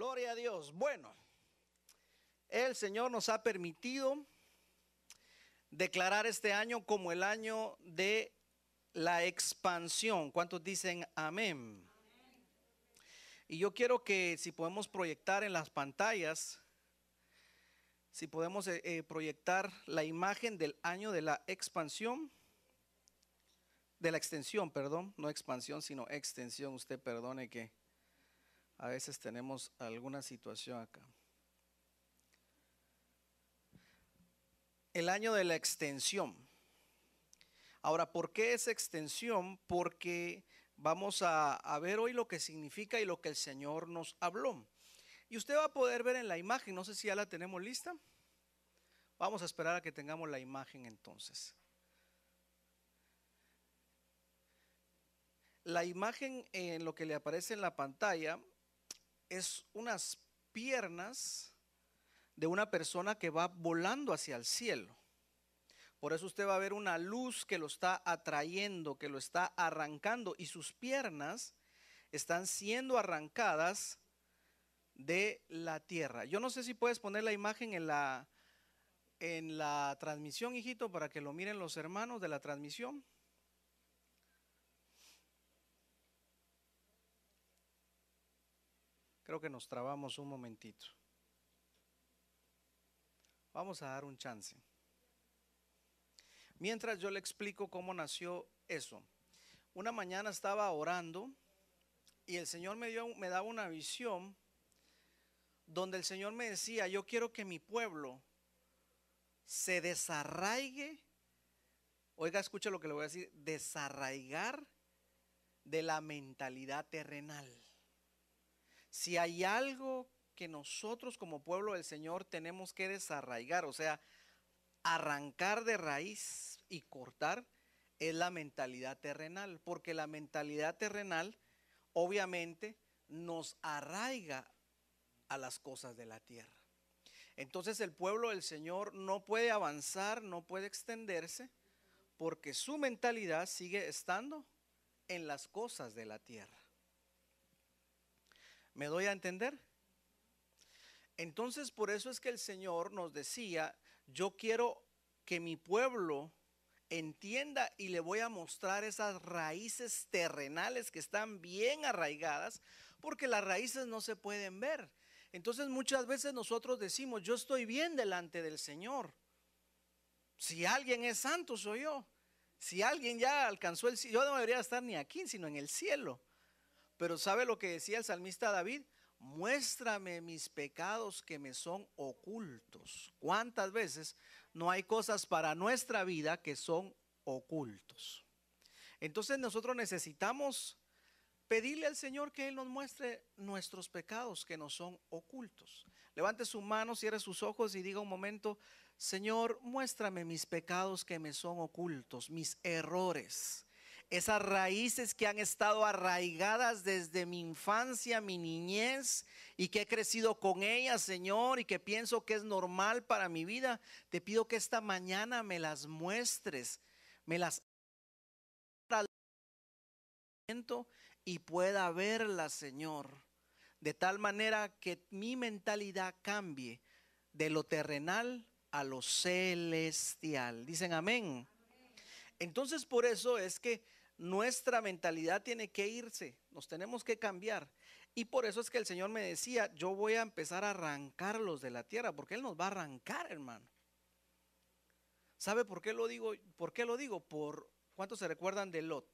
Gloria a Dios. Bueno, el Señor nos ha permitido declarar este año como el año de la expansión. ¿Cuántos dicen amén? Y yo quiero que si podemos proyectar en las pantallas, si podemos eh, eh, proyectar la imagen del año de la expansión, de la extensión, perdón, no expansión, sino extensión. Usted perdone que a veces tenemos alguna situación acá. El año de la extensión. Ahora, ¿por qué es extensión? Porque vamos a, ver hoy lo que significa y lo que el Señor nos habló. Y usted va a poder ver en la imagen, no sé si ya la tenemos lista. Vamos a esperar a que tengamos la imagen entonces. La imagen en lo que le aparece en la pantalla es unas piernas de una persona que va volando hacia el cielo. Por eso usted va a ver una luz que lo está atrayendo, que lo está arrancando y sus piernas están siendo arrancadas de la tierra. Yo no sé si puedes poner la imagen en la en la transmisión, hijito, para que lo miren los hermanos de la transmisión. Creo que nos trabamos un momentito. Vamos a dar un chance. Mientras yo le explico cómo nació eso. Una mañana estaba orando y el Señor me, dio, me daba una visión donde el Señor me decía, yo quiero que mi pueblo se desarraigue, oiga, escucha lo que le voy a decir, desarraigar de la mentalidad terrenal. Si hay algo que nosotros como pueblo del Señor tenemos que desarraigar, o sea, arrancar de raíz y cortar, es la mentalidad terrenal, porque la mentalidad terrenal obviamente nos arraiga a las cosas de la tierra. Entonces el pueblo del Señor no puede avanzar, no puede extenderse, porque su mentalidad sigue estando en las cosas de la tierra. ¿Me doy a entender? Entonces por eso es que el Señor nos decía, yo quiero que mi pueblo entienda y le voy a mostrar esas raíces terrenales que están bien arraigadas, porque las raíces no se pueden ver. Entonces muchas veces nosotros decimos, yo estoy bien delante del Señor. Si alguien es santo, soy yo. Si alguien ya alcanzó el cielo, yo no debería estar ni aquí, sino en el cielo. Pero ¿sabe lo que decía el salmista David? Muéstrame mis pecados que me son ocultos. ¿Cuántas veces no hay cosas para nuestra vida que son ocultos? Entonces nosotros necesitamos pedirle al Señor que Él nos muestre nuestros pecados que nos son ocultos. Levante su mano, cierre sus ojos y diga un momento, Señor, muéstrame mis pecados que me son ocultos, mis errores esas raíces que han estado arraigadas desde mi infancia, mi niñez, y que he crecido con ellas, Señor, y que pienso que es normal para mi vida, te pido que esta mañana me las muestres, me las y pueda verlas, Señor, de tal manera que mi mentalidad cambie de lo terrenal a lo celestial. Dicen amén. Entonces por eso es que nuestra mentalidad tiene que irse, nos tenemos que cambiar. Y por eso es que el Señor me decía, yo voy a empezar a arrancarlos de la tierra, porque Él nos va a arrancar, hermano. ¿Sabe por qué lo digo? ¿Por qué lo digo? Por cuántos se recuerdan de Lot.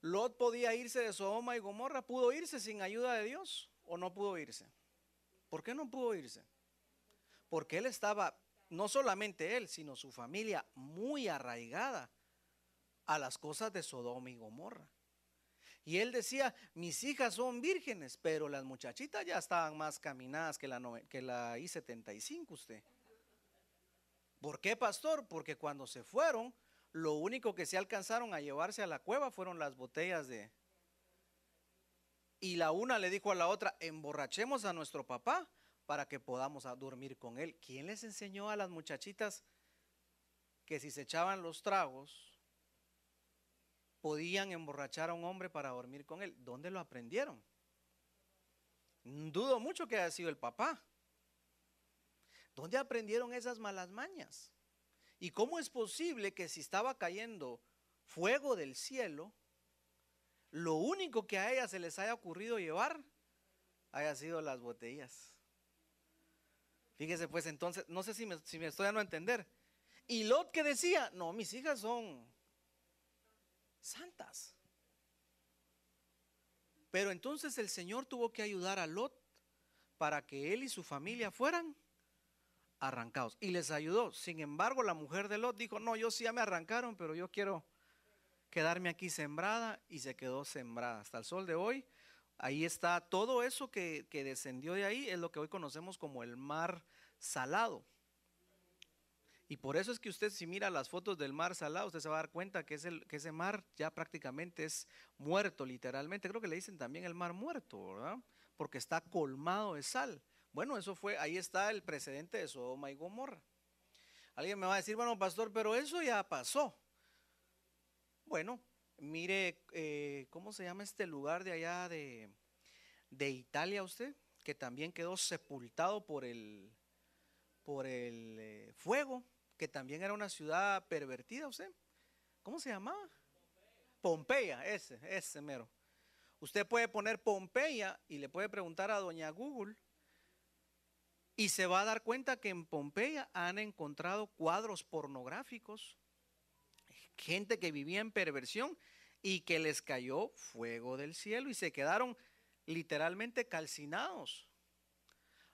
Lot podía irse de Sodoma y Gomorra, pudo irse sin ayuda de Dios o no pudo irse. ¿Por qué no pudo irse? Porque él estaba no solamente él, sino su familia muy arraigada a las cosas de Sodoma y Gomorra. Y él decía, mis hijas son vírgenes, pero las muchachitas ya estaban más caminadas que la, que la I-75 usted. ¿Por qué, pastor? Porque cuando se fueron, lo único que se alcanzaron a llevarse a la cueva fueron las botellas de... Y la una le dijo a la otra, emborrachemos a nuestro papá para que podamos dormir con él. ¿Quién les enseñó a las muchachitas que si se echaban los tragos podían emborrachar a un hombre para dormir con él? ¿Dónde lo aprendieron? Dudo mucho que haya sido el papá. ¿Dónde aprendieron esas malas mañas? ¿Y cómo es posible que si estaba cayendo fuego del cielo, lo único que a ella se les haya ocurrido llevar haya sido las botellas? Fíjese pues entonces, no sé si me, si me estoy dando a entender. Y Lot que decía, no, mis hijas son santas. Pero entonces el Señor tuvo que ayudar a Lot para que él y su familia fueran arrancados. Y les ayudó. Sin embargo, la mujer de Lot dijo, no, yo sí ya me arrancaron, pero yo quiero quedarme aquí sembrada. Y se quedó sembrada. Hasta el sol de hoy, ahí está todo eso que, que descendió de ahí, es lo que hoy conocemos como el mar salado. Y por eso es que usted si mira las fotos del mar salado, usted se va a dar cuenta que, es el, que ese mar ya prácticamente es muerto literalmente. Creo que le dicen también el mar muerto, ¿verdad? Porque está colmado de sal. Bueno, eso fue, ahí está el precedente de Sodoma y Gomorra. Alguien me va a decir, bueno, pastor, pero eso ya pasó. Bueno, mire, eh, ¿cómo se llama este lugar de allá de, de Italia usted? Que también quedó sepultado por el, por el eh, fuego, que también era una ciudad pervertida usted. ¿Cómo se llamaba? Pompeya, ese, ese mero. Usted puede poner Pompeya y le puede preguntar a doña Google y se va a dar cuenta que en Pompeya han encontrado cuadros pornográficos, gente que vivía en perversión y que les cayó fuego del cielo y se quedaron literalmente calcinados.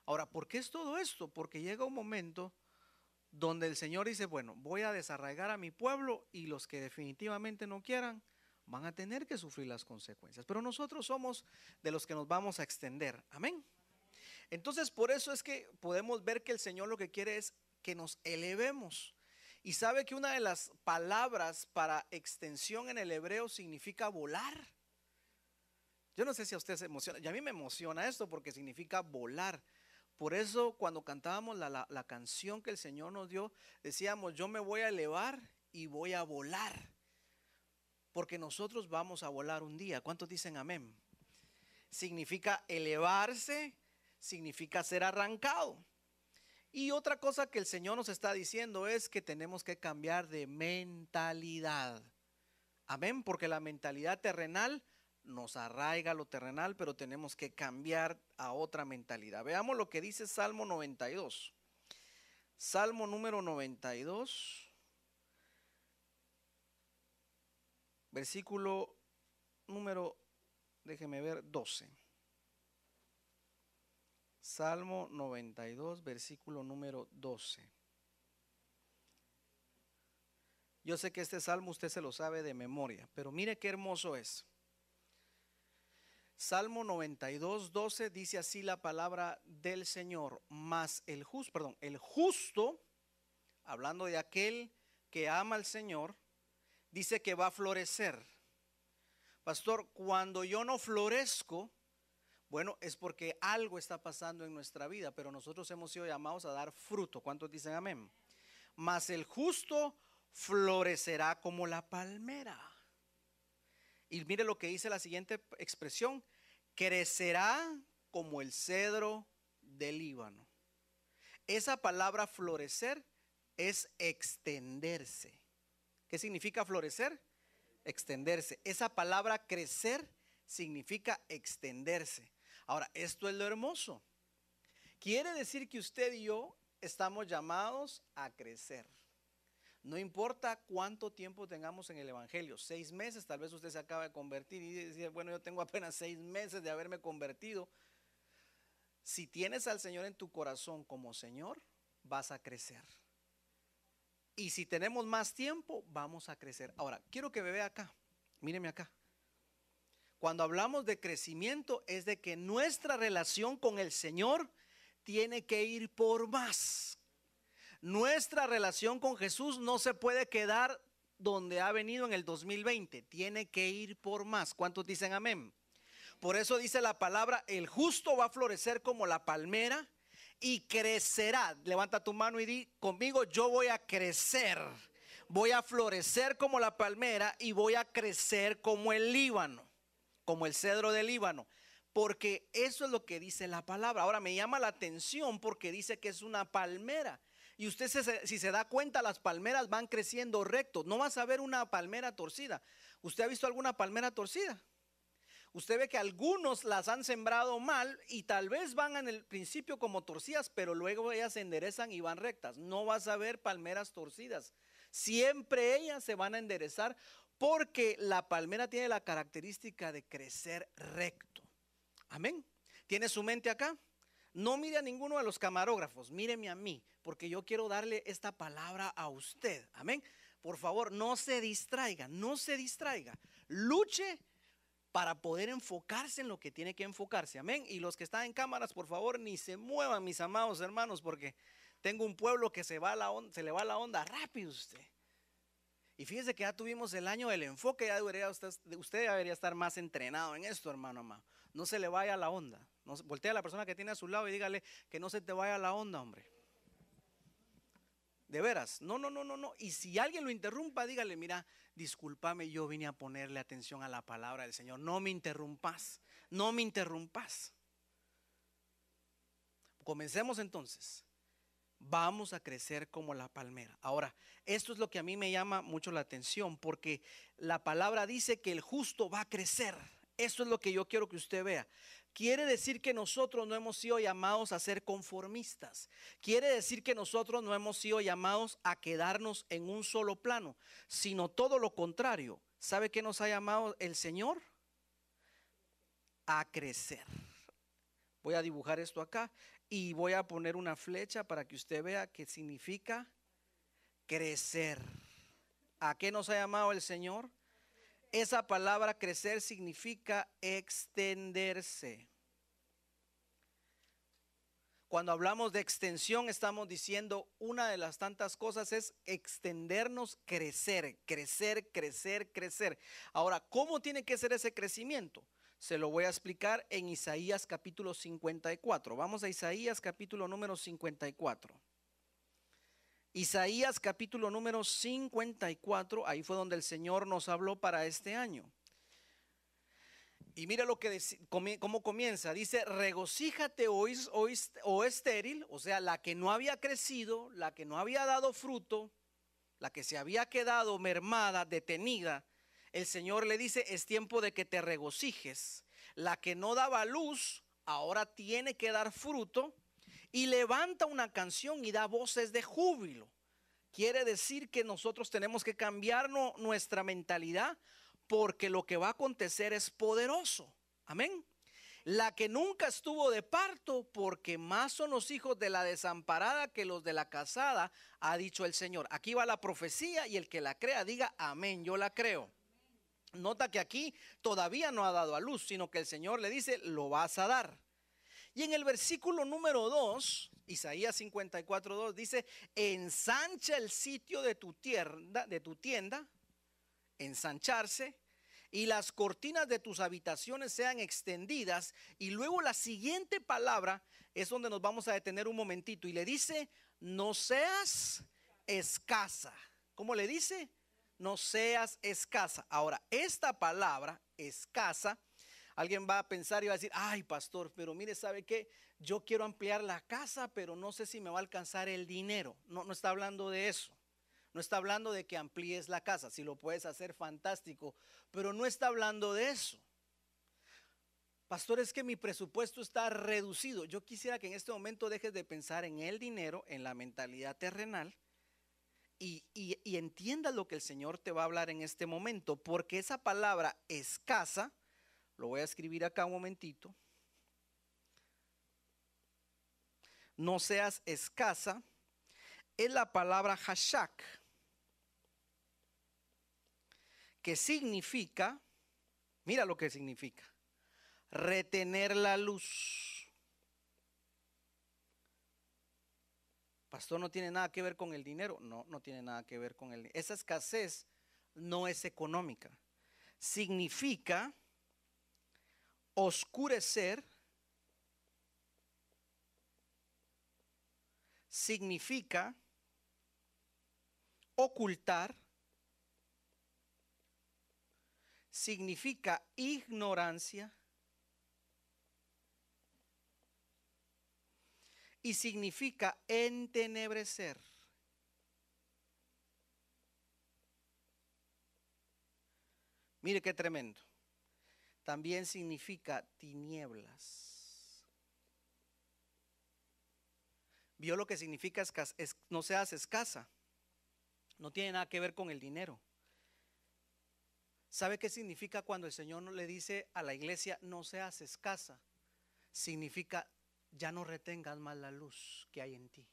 Ahora, ¿por qué es todo esto? Porque llega un momento donde el Señor dice, bueno, voy a desarraigar a mi pueblo y los que definitivamente no quieran van a tener que sufrir las consecuencias. Pero nosotros somos de los que nos vamos a extender. Amén. Entonces, por eso es que podemos ver que el Señor lo que quiere es que nos elevemos. Y sabe que una de las palabras para extensión en el hebreo significa volar. Yo no sé si a usted se emociona, y a mí me emociona esto porque significa volar. Por eso cuando cantábamos la, la, canción que el Señor nos dio, decíamos, yo me voy a elevar y voy a volar. Porque nosotros vamos a volar un día. ¿Cuántos dicen amén? Significa elevarse, significa ser arrancado. Y otra cosa que el Señor nos está diciendo es que tenemos que cambiar de mentalidad. Amén, porque la mentalidad terrenal nos arraiga lo terrenal, pero tenemos que cambiar a otra mentalidad. Veamos lo que dice Salmo 92. Salmo número 92, versículo número, déjeme ver, 12. Salmo 92, versículo número 12. Yo sé que este salmo usted se lo sabe de memoria, pero mire qué hermoso es. Salmo 92, 12 dice así la palabra del Señor, más el justo, perdón, el justo, hablando de aquel que ama al Señor, dice que va a florecer. Pastor, cuando yo no florezco, bueno, es porque algo está pasando en nuestra vida, pero nosotros hemos sido llamados a dar fruto. ¿Cuántos dicen amén? Mas el justo florecerá como la palmera. Y mire lo que dice la siguiente expresión, crecerá como el cedro del Líbano. Esa palabra florecer es extenderse. ¿Qué significa florecer? Extenderse. Esa palabra crecer significa extenderse. Ahora, esto es lo hermoso. Quiere decir que usted y yo estamos llamados a crecer. No importa cuánto tiempo tengamos en el Evangelio, seis meses, tal vez usted se acaba de convertir y dice, bueno, yo tengo apenas seis meses de haberme convertido. Si tienes al Señor en tu corazón como Señor, vas a crecer. Y si tenemos más tiempo, vamos a crecer. Ahora, quiero que me vea acá, míreme acá. Cuando hablamos de crecimiento es de que nuestra relación con el Señor tiene que ir por más. Nuestra relación con Jesús no se puede quedar donde ha venido en el 2020, tiene que ir por más. ¿Cuántos dicen amén? Por eso dice la palabra, el justo va a florecer como la palmera y crecerá. Levanta tu mano y di conmigo, yo voy a crecer. Voy a florecer como la palmera y voy a crecer como el Líbano como el cedro del Líbano. porque eso es lo que dice la palabra. Ahora me llama la atención porque dice que es una palmera. Y usted si se da cuenta, las palmeras van creciendo recto. No vas a ver una palmera torcida. ¿Usted ha visto alguna palmera torcida? Usted ve que algunos las han sembrado mal y tal vez van en el principio como torcidas, pero luego ellas se enderezan y van rectas. No vas a ver palmeras torcidas. Siempre ellas se van a enderezar porque la palmera tiene la característica de crecer recto. Amén. ¿Tiene su mente acá? No mire a ninguno de los camarógrafos, míreme a mí, porque yo quiero darle esta palabra a usted. Amén. Por favor, no se distraiga, no se distraiga. Luche para poder enfocarse en lo que tiene que enfocarse. Amén. Y los que están en cámaras, por favor, ni se muevan, mis amados hermanos, porque tengo un pueblo que se, va la se le va la onda rápido usted. Y fíjese que ya tuvimos el año del enfoque, ya debería usted, usted debería estar más entrenado en esto, hermano amado. No se le vaya la onda. No, voltea a la persona que tiene a su lado y dígale que no se te vaya la onda, hombre. De veras, no, no, no, no, no. Y si alguien lo interrumpa, dígale, mira, discúlpame, yo vine a ponerle atención a la palabra del Señor. No me interrumpas, no me interrumpas. Comencemos entonces. Vamos a crecer como la palmera. Ahora, esto es lo que a mí me llama mucho la atención porque la palabra dice que el justo va a crecer. Eso es lo que yo quiero que usted vea. Quiere decir que nosotros no hemos sido llamados a ser conformistas. Quiere decir que nosotros no hemos sido llamados a quedarnos en un solo plano, sino todo lo contrario. ¿Sabe qué nos ha llamado el Señor? A crecer. Voy a dibujar esto acá y voy a poner una flecha para que usted vea qué significa crecer. ¿A qué nos ha llamado el Señor? Esa palabra crecer significa extenderse. Cuando hablamos de extensión estamos diciendo una de las tantas cosas es extendernos, crecer, crecer, crecer, crecer. Ahora, ¿cómo tiene que ser ese crecimiento? Se lo voy a explicar en Isaías capítulo 54. Vamos a Isaías capítulo número 54. Isaías capítulo número 54, ahí fue donde el Señor nos habló para este año. Y mira lo que cómo comienza. Dice, regocíjate o, o estéril, o sea, la que no había crecido, la que no había dado fruto, la que se había quedado mermada, detenida. El Señor le dice, es tiempo de que te regocijes. La que no daba luz, ahora tiene que dar fruto y levanta una canción y da voces de júbilo. Quiere decir que nosotros tenemos que cambiar nuestra mentalidad porque lo que va a acontecer es poderoso. Amén. La que nunca estuvo de parto, porque más son los hijos de la desamparada que los de la casada, ha dicho el Señor. Aquí va la profecía y el que la crea diga amén, yo la creo. Nota que aquí todavía no ha dado a luz, sino que el Señor le dice, lo vas a dar. Y en el versículo número 2, Isaías 54, 2 dice, ensancha el sitio de tu tienda, de tu tienda, ensancharse, y las cortinas de tus habitaciones sean extendidas. Y luego la siguiente palabra es donde nos vamos a detener un momentito. Y le dice, no seas escasa. ¿Cómo le dice? No seas escasa. Ahora, esta palabra, escasa, Alguien va a pensar y va a decir, ay pastor, pero mire, ¿sabe qué? Yo quiero ampliar la casa, pero no sé si me va a alcanzar el dinero. No, no está hablando de eso. No está hablando de que amplíes la casa. Si lo puedes hacer, fantástico. Pero no está hablando de eso. Pastor, es que mi presupuesto está reducido. Yo quisiera que en este momento dejes de pensar en el dinero, en la mentalidad terrenal, y, entiendas lo que el Señor te va a hablar en este momento, porque esa palabra escasa lo voy a escribir acá un momentito. No seas escasa. Es la palabra hashak, que significa, mira lo que significa, retener la luz. Pastor, no tiene nada que ver con el dinero. No, no tiene nada que ver con el Esa escasez no es económica. Significa oscurecer significa ocultar, significa ignorancia, y significa entenebrecer. Mire qué tremendo. También significa tinieblas. ¿Vio lo que significa no seas escasa? No tiene nada que ver con el dinero. ¿Sabe qué significa cuando el Señor le dice a la iglesia no seas escasa? Significa ya no retengas más la luz que hay en ti.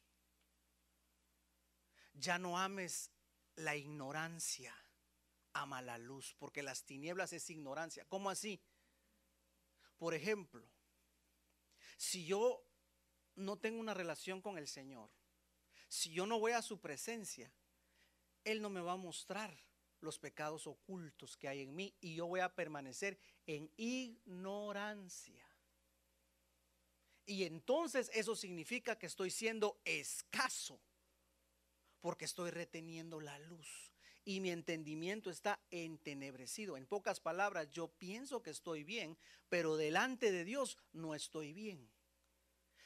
Ya no ames la ignorancia ama la luz, porque las tinieblas es ignorancia. ¿Cómo así? Por ejemplo, si yo no tengo una relación con el Señor, si yo no voy a su presencia, Él no me va a mostrar los pecados ocultos que hay en mí y yo voy a permanecer en ignorancia. Y entonces eso significa que estoy siendo escaso porque estoy reteniendo la luz y mi entendimiento está entenebrecido. En pocas palabras, yo pienso que estoy bien, pero delante de Dios no estoy bien.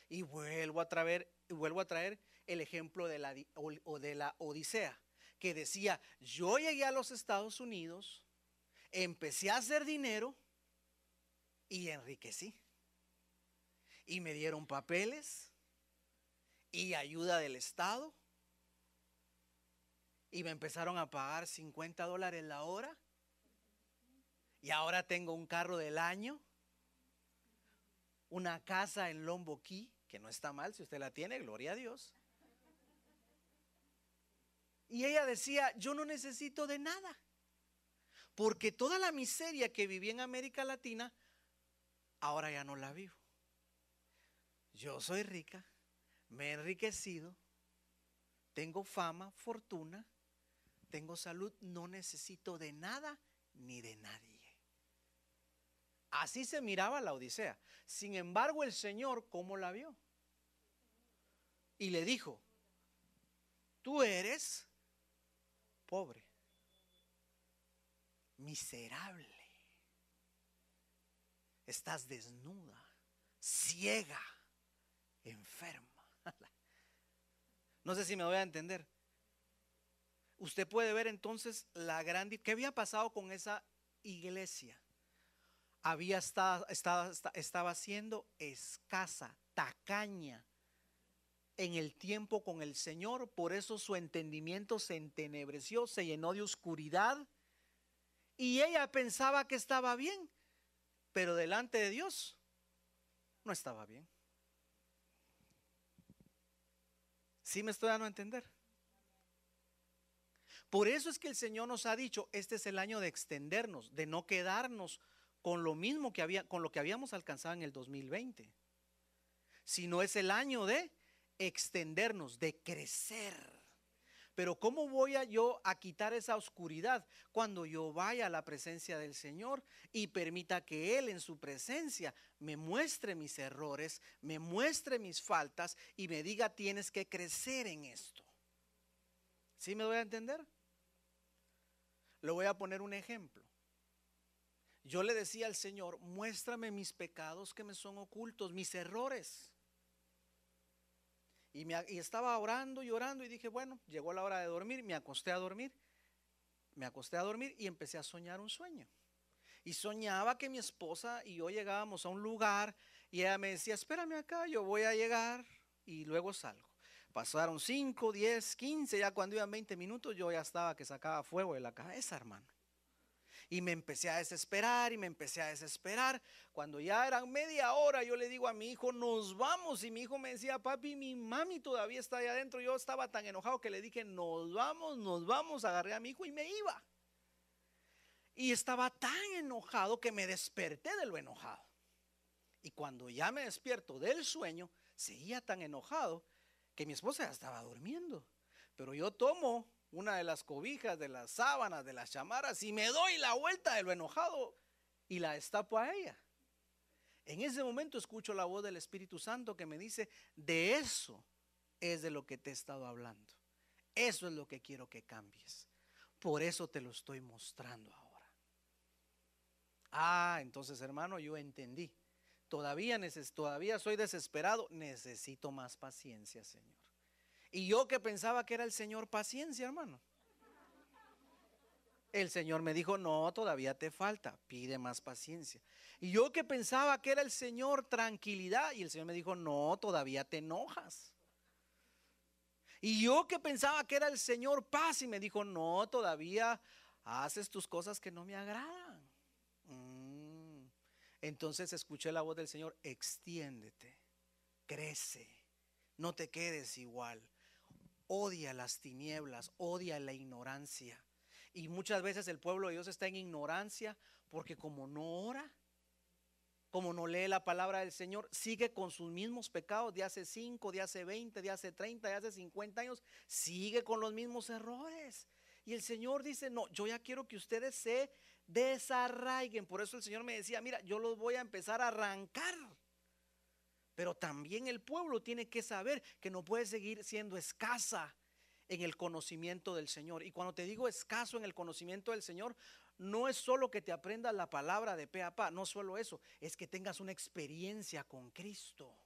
Y vuelvo a traer, el ejemplo de la, de la Odisea, que decía, yo llegué a los Estados Unidos, empecé a hacer dinero y enriquecí. Y me dieron papeles y ayuda del Estado y me empezaron a pagar 50 dólares la hora. Y ahora tengo un carro del año, una casa en Lombo Key, que no está mal si usted la tiene, gloria a Dios. Y ella decía, yo no necesito de nada, porque toda la miseria que viví en América Latina, ahora ya no la vivo. Yo soy rica, me he enriquecido, tengo fama, fortuna, tengo salud, no necesito de nada ni de nadie. Así se miraba la Odisea. Sin embargo, el Señor, ¿cómo la vio? Y le dijo, tú eres pobre, miserable, estás desnuda, ciega, enferma. No sé si me voy a entender usted puede ver entonces la gran... ¿Qué había pasado con esa iglesia? Había estado, estaba, estaba siendo escasa, tacaña en el tiempo con el Señor, por eso su entendimiento se entenebreció, se llenó de oscuridad y ella pensaba que estaba bien, pero delante de Dios no estaba bien. ¿Sí me estoy dando a entender? Por eso es que el Señor nos ha dicho, este es el año de extendernos, de no quedarnos con lo mismo que había, con lo que habíamos alcanzado en el 2020, sino es el año de extendernos, de crecer. Pero ¿cómo voy a yo a quitar esa oscuridad cuando yo vaya a la presencia del Señor y permita que Él en su presencia me muestre mis errores, me muestre mis faltas y me diga tienes que crecer en esto? ¿Sí me doy a entender? Le voy a poner un ejemplo. Yo le decía al Señor, muéstrame mis pecados que me son ocultos, mis errores. Y, estaba orando y orando y dije, bueno, llegó la hora de dormir, me acosté a dormir, me acosté a dormir y empecé a soñar un sueño. Y soñaba que mi esposa y yo llegábamos a un lugar y ella me decía, espérame acá, yo voy a llegar y luego salgo. Pasaron 5, 10, 15, ya cuando iban 20 minutos yo ya estaba que sacaba fuego de la cabeza, hermano. Y me empecé a desesperar y me empecé a desesperar. Cuando ya eran media hora, yo le digo a mi hijo, nos vamos. Y mi hijo me decía, papi, mi mami todavía está ahí adentro. Yo estaba tan enojado que le dije, nos vamos, nos vamos. Agarré a mi hijo y me iba. Y estaba tan enojado que me desperté de lo enojado. Y cuando ya me despierto del sueño, seguía tan enojado que mi esposa ya estaba durmiendo. Pero yo tomo una de las cobijas, de las sábanas, de las chamaras y me doy la vuelta de lo enojado y la destapo a ella. En ese momento escucho la voz del Espíritu Santo que me dice, de eso es de lo que te he estado hablando. Eso es lo que quiero que cambies. Por eso te lo estoy mostrando ahora. Ah, entonces hermano, yo entendí. todavía, todavía soy desesperado, necesito más paciencia, Señor. Y yo que pensaba que era el Señor paciencia, hermano. El Señor me dijo, no, todavía te falta, pide más paciencia. Y yo que pensaba que era el Señor tranquilidad, y el Señor me dijo, no, todavía te enojas. Y yo que pensaba que era el Señor paz, y me dijo, no, todavía haces tus cosas que no me agradan. Mm. Entonces escuché la voz del Señor, extiéndete, crece, no te quedes igual. Odia las tinieblas, odia la ignorancia y muchas veces el pueblo de Dios está en ignorancia porque como no ora, como no lee la palabra del Señor, sigue con sus mismos pecados de hace 5, de hace 20, de hace 30, de hace 50 años, sigue con los mismos errores. Y el Señor dice, no, yo ya quiero que ustedes se desarraiguen. Por eso el Señor me decía, mira, yo los voy a empezar a arrancar. Pero también el pueblo tiene que saber que no puede seguir siendo escasa en el conocimiento del Señor. Y cuando te digo escaso en el conocimiento del Señor, no es solo que te aprendas la palabra de pe a pa, no solo eso, es que tengas una experiencia con Cristo.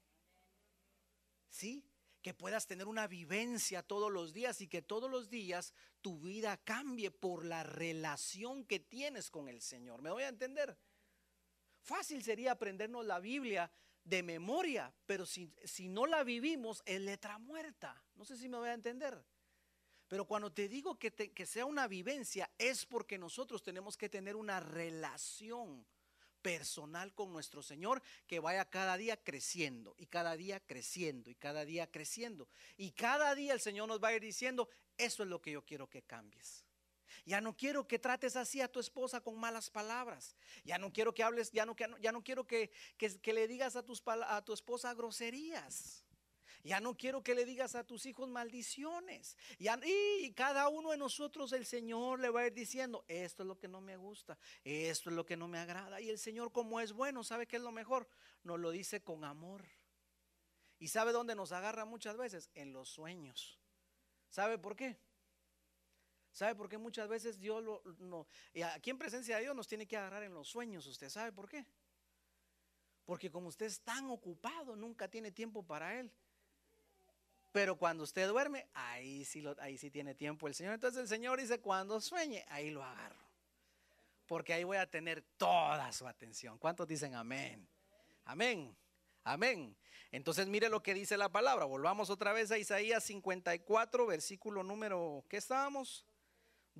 ¿Sí? Que puedas tener una vivencia todos los días y que todos los días tu vida cambie por la relación que tienes con el Señor. ¿Me voy a entender? Fácil sería aprendernos la Biblia de memoria, pero si, si no la vivimos es letra muerta. No sé si me voy a entender. Pero cuando te digo que, que sea una vivencia, es porque nosotros tenemos que tener una relación personal con nuestro Señor que vaya cada día creciendo y cada día creciendo y cada día creciendo. Y cada día el Señor nos va a ir diciendo, eso es lo que yo quiero que cambies. Ya no quiero que trates así a tu esposa con malas palabras. Ya no quiero que hables, ya no, ya no quiero que, que, le digas a, tus, a tu esposa groserías. Ya no quiero que le digas a tus hijos maldiciones. y cada uno de nosotros el Señor le va a ir diciendo, esto es lo que no me gusta, esto es lo que no me agrada. Y el Señor como es bueno, ¿sabe qué es lo mejor? Nos lo dice con amor. ¿Y sabe dónde nos agarra muchas veces? En los sueños. ¿Sabe por qué? ¿Sabe por qué muchas veces Dios lo, no, y aquí en presencia de Dios nos tiene que agarrar en los sueños? ¿Usted sabe por qué? Porque como usted es tan ocupado, nunca tiene tiempo para Él. Pero cuando usted duerme, ahí sí, lo, ahí sí tiene tiempo el Señor. Entonces el Señor dice, cuando sueñe, ahí lo agarro. Porque ahí voy a tener toda su atención. ¿Cuántos dicen amén? Amén. Amén. Entonces mire lo que dice la palabra. Volvamos otra vez a Isaías 54, versículo número, ¿qué estábamos?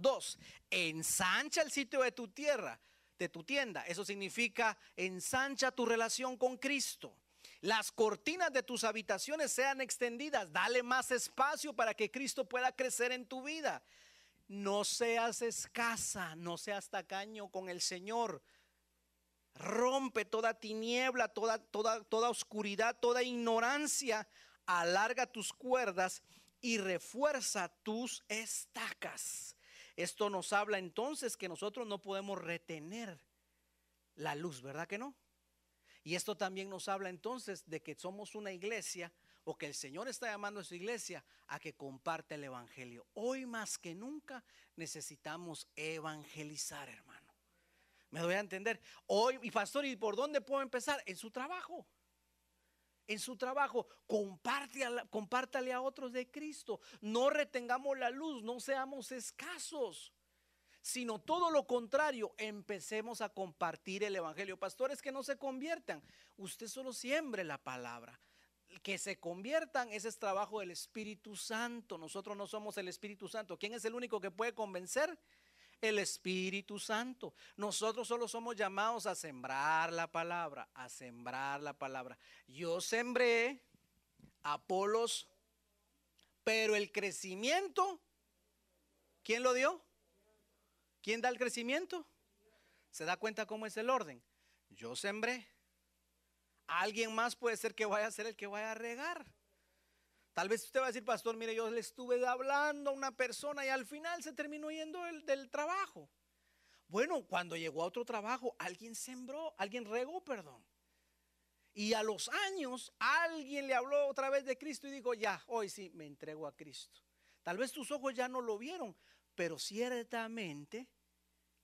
Dos. Ensancha el sitio de tu tierra, de tu tienda. Eso significa ensancha tu relación con Cristo las cortinas de tus habitaciones sean extendidas. Dale más espacio para que Cristo pueda crecer en tu vida. No seas escasa, no seas tacaño con el Señor. Rompe toda tiniebla, toda, toda, toda oscuridad, toda ignorancia. Alarga tus cuerdas y refuerza tus estacas. Esto nos habla entonces que nosotros no podemos retener la luz, ¿verdad que no? Y esto también nos habla entonces de que somos una iglesia o que el Señor está llamando a su iglesia a que comparte el Evangelio. Hoy más que nunca necesitamos evangelizar, hermano. Me doy a entender. Hoy, y pastor, ¿y por dónde puedo empezar? En su trabajo. En su trabajo, comparte compártale a otros de Cristo. No retengamos la luz, no seamos escasos sino todo lo contrario, empecemos a compartir el Evangelio. Pastores que no se conviertan, usted solo siembre la palabra. Que se conviertan, ese es trabajo del Espíritu Santo. Nosotros no somos el Espíritu Santo. ¿Quién es el único que puede convencer? El Espíritu Santo. Nosotros solo somos llamados a sembrar la palabra, a sembrar la palabra. Yo sembré, Apolos, pero el crecimiento, ¿quién lo dio? ¿Quién da el crecimiento? ¿Se da cuenta cómo es el orden? Yo sembré. Alguien más puede ser que vaya a ser el que vaya a regar. Tal vez usted va a decir, pastor, mire, yo le estuve hablando a una persona y al final se terminó yendo el, del trabajo. Bueno, cuando llegó a otro trabajo, alguien sembró, alguien regó, perdón. Y a los años, alguien le habló otra vez de Cristo y dijo, ya, hoy sí, me entrego a Cristo. Tal vez tus ojos ya no lo vieron, pero ciertamente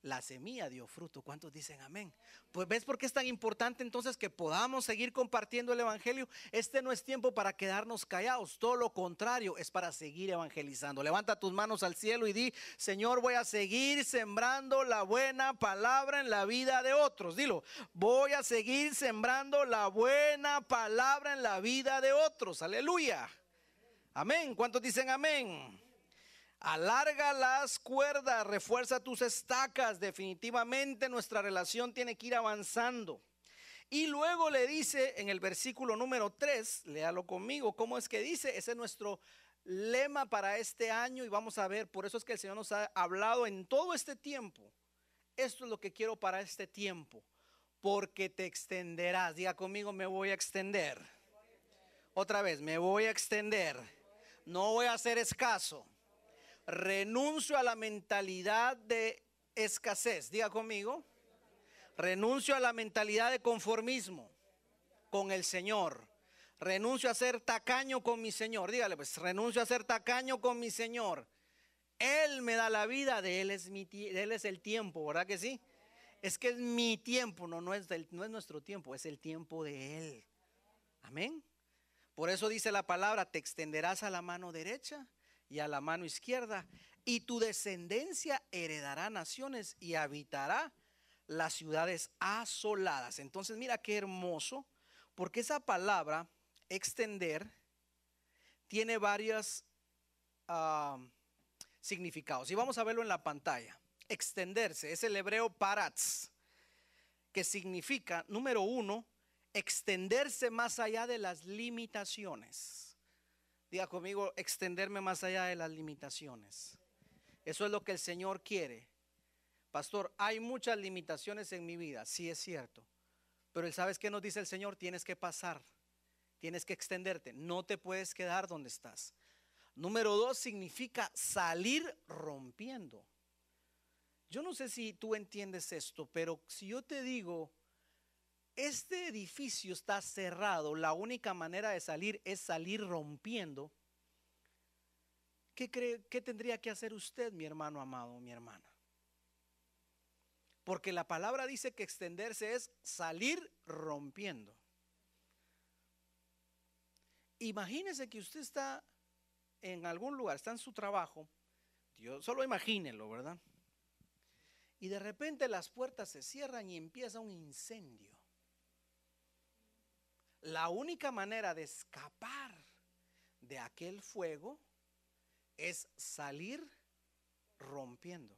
la semilla dio fruto. ¿Cuántos dicen amén? Pues ves por qué es tan importante entonces que podamos seguir compartiendo el Evangelio. Este no es tiempo para quedarnos callados, todo lo contrario, es para seguir evangelizando. Levanta tus manos al cielo y di, Señor, voy a seguir sembrando la buena palabra en la vida de otros. Dilo, voy a seguir sembrando la buena palabra en la vida de otros. Aleluya. Amén. ¿Cuántos dicen amén? Alarga las cuerdas, refuerza tus estacas. Definitivamente nuestra relación tiene que ir avanzando. Y luego le dice en el versículo número 3, léalo conmigo, ¿cómo es que dice? Ese es nuestro lema para este año y vamos a ver, por eso es que el Señor nos ha hablado en todo este tiempo. Esto es lo que quiero para este tiempo, porque te extenderás. Diga conmigo, me voy a extender. Otra vez, me voy a extender. No voy a ser escaso renuncio a la mentalidad de escasez. Diga conmigo. Renuncio a la mentalidad de conformismo con el Señor. Renuncio a ser tacaño con mi Señor. Dígale, pues renuncio a ser tacaño con mi Señor. Él me da la vida, de Él es, mi, él es el tiempo, ¿verdad que sí? Es que es mi tiempo, no, no, es no es nuestro tiempo, es el tiempo de Él. Amén. Por eso dice la palabra, te extenderás a la mano derecha y a la mano izquierda, y tu descendencia heredará naciones y habitará las ciudades asoladas. Entonces mira qué hermoso, porque esa palabra, extender, tiene varios ah, significados. Y vamos a verlo en la pantalla. Extenderse es el hebreo paratz, que significa, número uno, extenderse más allá de las limitaciones. Diga conmigo, extenderme más allá de las limitaciones. Eso es lo que el Señor quiere. Pastor, hay muchas limitaciones en mi vida, sí es cierto. Pero ¿sabes qué nos dice el Señor? Tienes que pasar, tienes que extenderte, no te puedes quedar donde estás. Número dos significa salir rompiendo. Yo no sé si tú entiendes esto, pero si yo te digo, este edificio está cerrado, la única manera de salir es salir rompiendo. ¿Qué, cree, ¿Qué tendría que hacer usted, mi hermano amado, mi hermana? Porque la palabra dice que extenderse es salir rompiendo. Imagínese que usted está en algún lugar, está en su trabajo, Dios, solo imagínelo, ¿verdad? Y de repente las puertas se cierran y empieza un incendio la única manera de escapar de aquel fuego es salir rompiendo.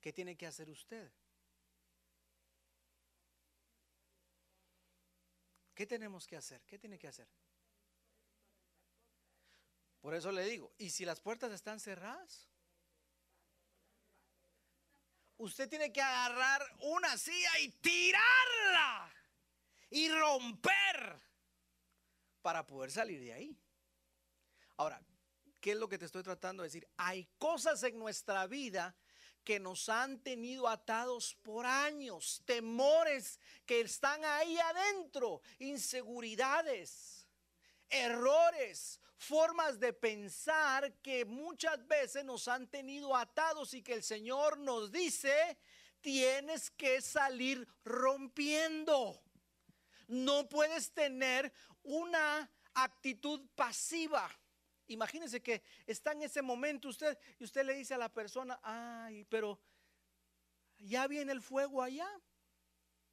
¿Qué tiene que hacer usted? ¿Qué tenemos que hacer? ¿Qué tiene que hacer? Por eso le digo, ¿y si las puertas están cerradas? Usted tiene que agarrar una silla y tirarla y romper para poder salir de ahí. Ahora, ¿qué es lo que te estoy tratando de decir? Hay cosas en nuestra vida que nos han tenido atados por años, temores que están ahí adentro, inseguridades, errores, formas de pensar que muchas veces nos han tenido atados y que el Señor nos dice, tienes que salir rompiendo. No puedes tener una actitud pasiva. Imagínense que está en ese momento usted y usted le dice a la persona, ay, pero ya viene el fuego allá.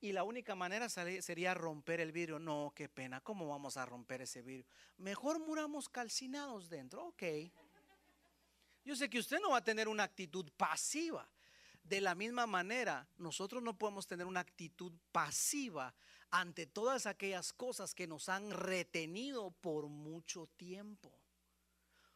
Y la única manera sería romper el vidrio. No, qué pena, ¿cómo vamos a romper ese vidrio? Mejor muramos calcinados dentro, ok. Yo sé que usted no va a tener una actitud pasiva. De la misma manera, nosotros no podemos tener una actitud pasiva ante todas aquellas cosas que nos han retenido por mucho tiempo.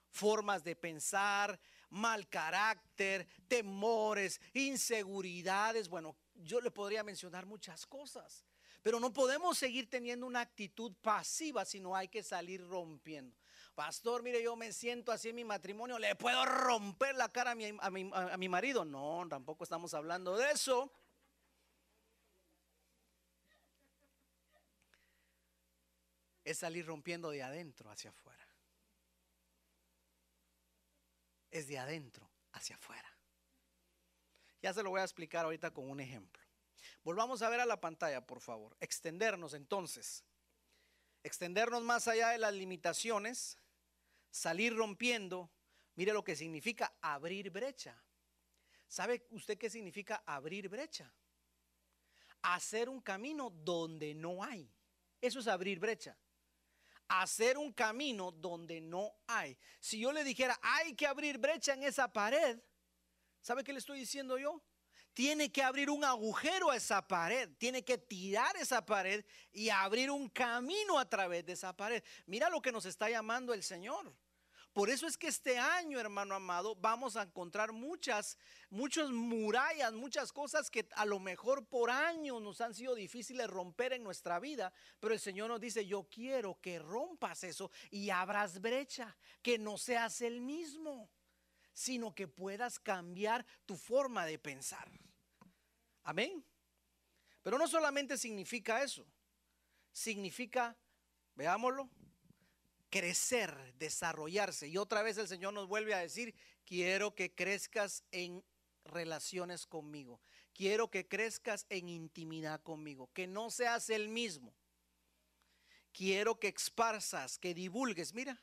Formas de pensar, mal carácter, temores, inseguridades. Bueno, yo le podría mencionar muchas cosas, pero no podemos seguir teniendo una actitud pasiva, sino hay que salir rompiendo. Pastor, mire, yo me siento así en mi matrimonio, ¿le puedo romper la cara a mi, a mi, a mi marido? No, tampoco estamos hablando de eso. Es salir rompiendo de adentro hacia afuera. Es de adentro hacia afuera. Ya se lo voy a explicar ahorita con un ejemplo. Volvamos a ver a la pantalla, por favor. Extendernos entonces. Extendernos más allá de las limitaciones, salir rompiendo. Mire lo que significa abrir brecha. ¿Sabe usted qué significa abrir brecha? Hacer un camino donde no hay. Eso es abrir brecha. Hacer un camino donde no hay. Si yo le dijera, hay que abrir brecha en esa pared, ¿sabe qué le estoy diciendo yo? Tiene que abrir un agujero a esa pared, tiene que tirar esa pared y abrir un camino a través de esa pared. Mira lo que nos está llamando el Señor. Por eso es que este año, hermano amado, vamos a encontrar muchas, muchas murallas, muchas cosas que a lo mejor por años nos han sido difíciles romper en nuestra vida. Pero el Señor nos dice, yo quiero que rompas eso y abras brecha, que no seas el mismo, sino que puedas cambiar tu forma de pensar. Amén. Pero no solamente significa eso, significa, veámoslo, crecer, desarrollarse. Y otra vez el Señor nos vuelve a decir, quiero que crezcas en relaciones conmigo. Quiero que crezcas en intimidad conmigo, que no seas el mismo. Quiero que esparzas, que divulgues. Mira,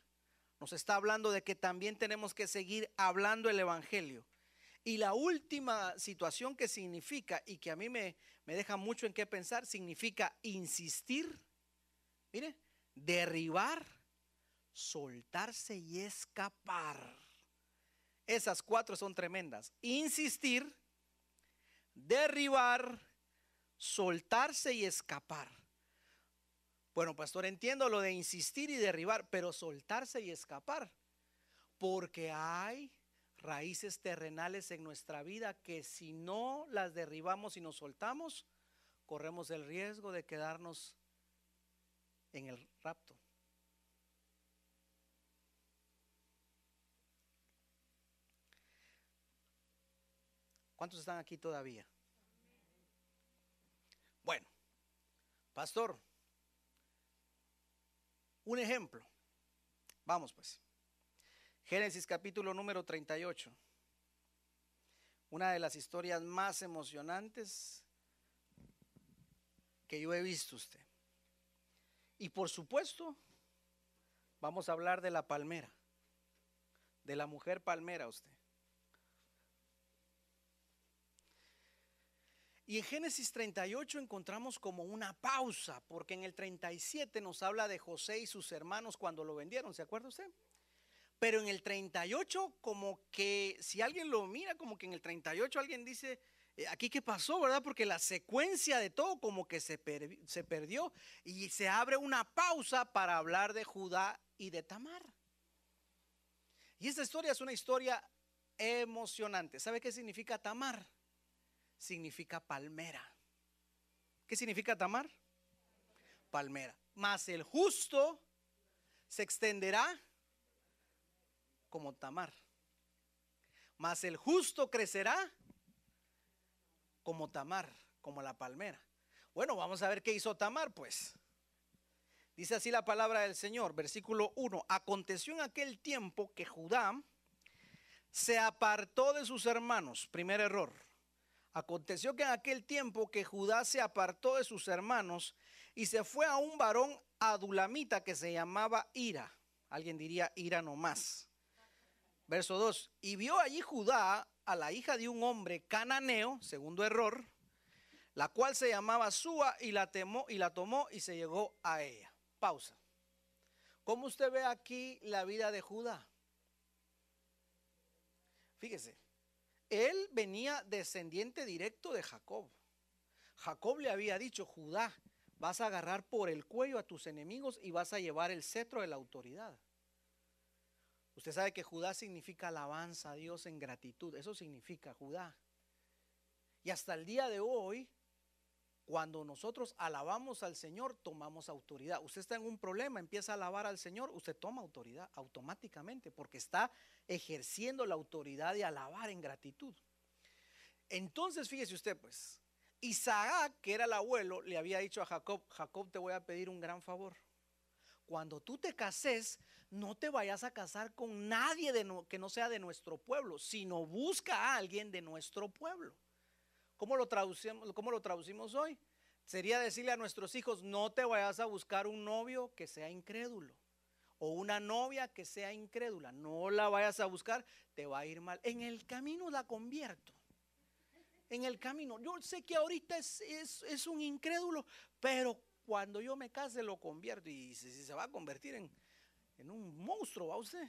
nos está hablando de que también tenemos que seguir hablando el Evangelio. Y la última situación que significa y que a mí me, me deja mucho en qué pensar, significa insistir, mire, derribar soltarse y escapar. Esas cuatro son tremendas. Insistir, derribar, soltarse y escapar. Bueno, pastor, entiendo lo de insistir y derribar, pero soltarse y escapar. Porque hay raíces terrenales en nuestra vida que si no las derribamos y nos soltamos, corremos el riesgo de quedarnos en el rapto. ¿Cuántos están aquí todavía? Bueno, pastor, un ejemplo. Vamos pues. Génesis capítulo número 38. Una de las historias más emocionantes que yo he visto usted. Y por supuesto, vamos a hablar de la palmera, de la mujer palmera usted. Y en Génesis 38 encontramos como una pausa, porque en el 37 nos habla de José y sus hermanos cuando lo vendieron, ¿se acuerda usted? Pero en el 38 como que si alguien lo mira, como que en el 38 alguien dice, eh, aquí qué pasó, ¿verdad? Porque la secuencia de todo como que se, se perdió y se abre una pausa para hablar de Judá y de Tamar. Y esta historia es una historia emocionante. ¿Sabe qué significa Tamar? Significa palmera. ¿Qué significa tamar? Palmera. Mas el justo se extenderá como tamar. Mas el justo crecerá como tamar, como la palmera. Bueno, vamos a ver qué hizo Tamar, pues. Dice así la palabra del Señor, versículo 1. Aconteció en aquel tiempo que Judá se apartó de sus hermanos. Primer error. Aconteció que en aquel tiempo que Judá se apartó de sus hermanos y se fue a un varón adulamita que se llamaba Ira. Alguien diría Ira no más. Verso 2. Y vio allí Judá a la hija de un hombre cananeo, segundo error, la cual se llamaba Sua y la, temó, y la tomó y se llegó a ella. Pausa. ¿Cómo usted ve aquí la vida de Judá? Fíjese, él venía descendiente directo de Jacob. Jacob le había dicho, Judá, vas a agarrar por el cuello a tus enemigos y vas a llevar el cetro de la autoridad. Usted sabe que Judá significa alabanza a Dios en gratitud. Eso significa Judá. Y hasta el día de hoy, cuando nosotros alabamos al Señor, tomamos autoridad. Usted está en un problema, empieza a alabar al Señor, usted toma autoridad automáticamente porque está ejerciendo la autoridad de alabar en gratitud. Entonces, fíjese usted, pues, Isaac, que era el abuelo, le había dicho a Jacob, Jacob, te voy a pedir un gran favor. Cuando tú te cases, no te vayas a casar con nadie de que no sea de nuestro pueblo, sino busca a alguien de nuestro pueblo. ¿Cómo lo traducimos, cómo lo traducimos hoy? Sería decirle a nuestros hijos, no te vayas a buscar un novio que sea incrédulo o una novia que sea incrédula. No la vayas a buscar, te va a ir mal. En el camino la convierto. En el camino. Yo sé que ahorita es, un incrédulo, pero cuando yo me case lo convierto y si, se va a convertir en, en un monstruo, ¿va usted?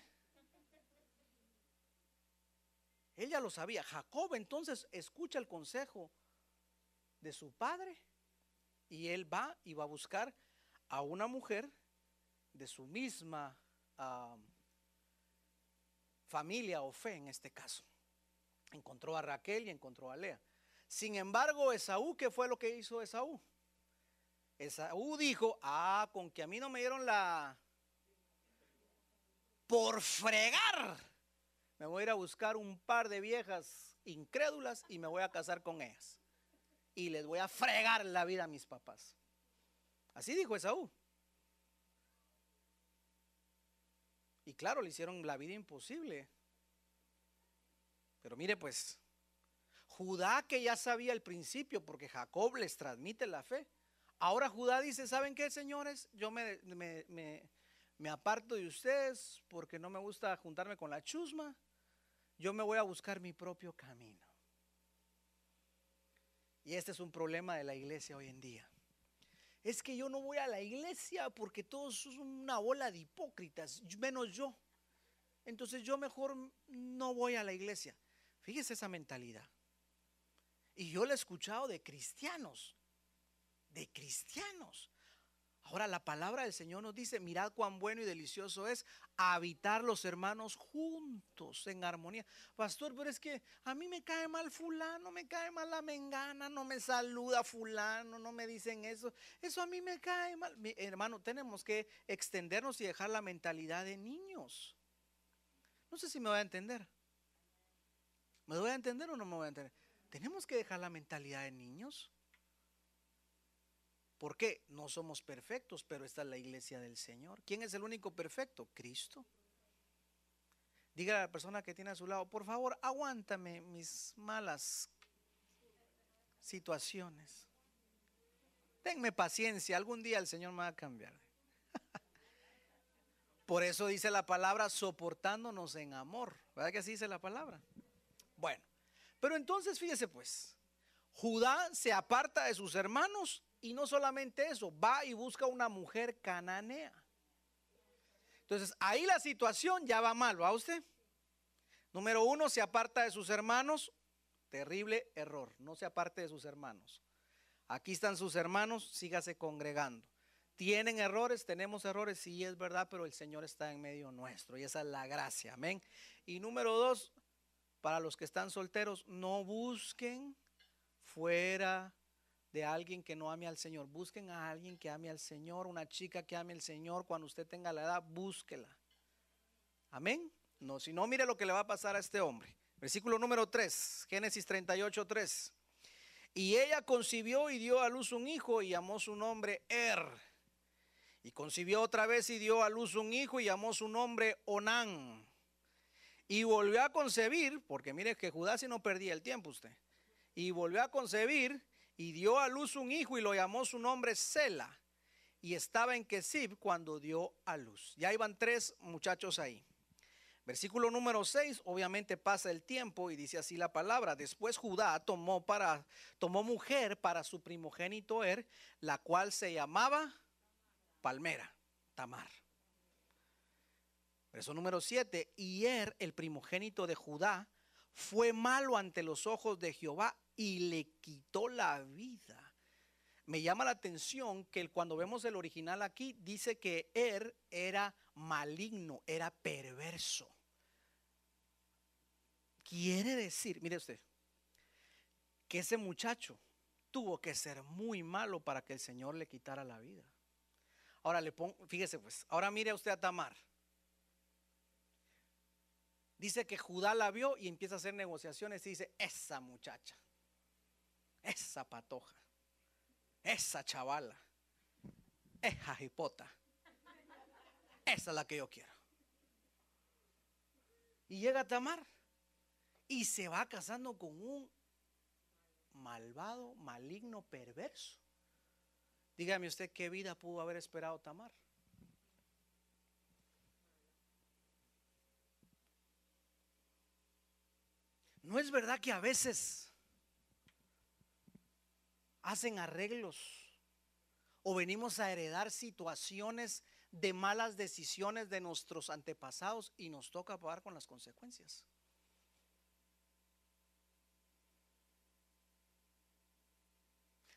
Ella lo sabía. Jacob entonces escucha el consejo de su padre y él va y va a buscar a una mujer de su misma familia o fe en este caso. Encontró a Raquel y encontró a Lea. Sin embargo, Esaú, ¿qué fue lo que hizo Esaú? Esaú dijo, ah, con que a mí no me dieron la... Por fregar. Me voy a ir a buscar un par de viejas incrédulas y me voy a casar con ellas. Y les voy a fregar la vida a mis papás. Así dijo Esaú. Y claro, le hicieron la vida imposible. Pero mire pues, Judá que ya sabía el principio porque Jacob les transmite la fe. Ahora Judá dice, ¿saben qué, señores? Yo me, me, aparto de ustedes porque no me gusta juntarme con la chusma. Yo me voy a buscar mi propio camino. Y este es un problema de la iglesia hoy en día es que yo no voy a la iglesia porque todos son una bola de hipócritas, menos yo. Entonces yo mejor no voy a la iglesia. Fíjese esa mentalidad. Y yo la he escuchado de cristianos, de cristianos. Ahora la palabra del Señor nos dice, mirad cuán bueno y delicioso es habitar los hermanos juntos en armonía. Pastor, pero es que a mí me cae mal fulano, me cae mal la mengana, no me saluda fulano, no me dicen eso. Eso a mí me cae mal. Hermano, tenemos que extendernos y dejar la mentalidad de niños. No sé si me voy a entender. ¿Me voy a entender o no me voy a entender? Tenemos que dejar la mentalidad de niños. ¿Por qué? No somos perfectos, pero esta es la iglesia del Señor. ¿Quién es el único perfecto? Cristo. Diga a la persona que tiene a su lado, por favor, aguántame mis malas situaciones. Tenme paciencia, algún día el Señor me va a cambiar. Por eso dice la palabra soportándonos en amor. ¿Verdad que así dice la palabra? Bueno, pero entonces fíjese pues, Judá se aparta de sus hermanos y no solamente eso, va y busca una mujer cananea. Entonces, ahí la situación ya va mal, ¿va usted? Número uno, se aparta de sus hermanos. Terrible error, no se aparte de sus hermanos. Aquí están sus hermanos, sígase congregando. Tienen errores, tenemos errores, sí es verdad, pero el Señor está en medio nuestro y esa es la gracia, amén. Y número dos, para los que están solteros, no busquen fuera de alguien que no ame al Señor. Busquen a alguien que ame al Señor, una chica que ame al Señor. Cuando usted tenga la edad, búsquela. Amén. No, si no, mire lo que le va a pasar a este hombre. Versículo número 3, Génesis 38, 3. Y ella concibió y dio a luz un hijo y llamó su nombre Er. Y concibió otra vez y dio a luz un hijo y llamó su nombre Onán. Y volvió a concebir, porque mire que Judá si no perdía el tiempo usted. Y volvió a concebir y dio a luz un hijo y lo llamó su nombre Sela. Y estaba en Kesib cuando dio a luz. Ya iban tres muchachos ahí. Versículo número 6, obviamente pasa el tiempo y dice así la palabra. Después Judá tomó, mujer para su primogénito Er, la cual se llamaba Palmera, Tamar. Verso número 7, y Er, el primogénito de Judá, fue malo ante los ojos de Jehová y le quitó la vida. Me llama la atención que cuando vemos el original aquí dice que Er era maligno, era perverso. Quiere decir, mire usted, que ese muchacho tuvo que ser muy malo para que el Señor le quitara la vida. Ahora le pongo, fíjese pues, ahora mire usted a Tamar. Dice que Judá la vio y empieza a hacer negociaciones y dice, esa muchacha esa patoja, esa chavala, esa jipota, esa es la que yo quiero. Y llega Tamar y se va casando con un malvado, maligno, perverso. Dígame usted qué vida pudo haber esperado Tamar. ¿No es verdad que a veces hacen arreglos o venimos a heredar situaciones de malas decisiones de nuestros antepasados y nos toca pagar con las consecuencias?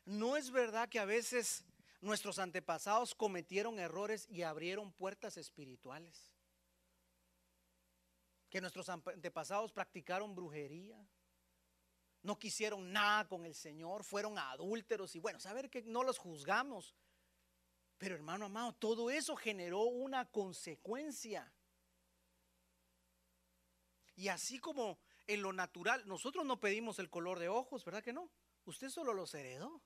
¿No es verdad que a veces nuestros antepasados cometieron errores y abrieron puertas espirituales? Que nuestros antepasados practicaron brujería, no quisieron nada con el Señor, fueron adúlteros y bueno, saber que no los juzgamos. Pero hermano amado, todo eso generó una consecuencia. Y así como en lo natural, nosotros no pedimos el color de ojos, ¿verdad que no? Usted solo los heredó.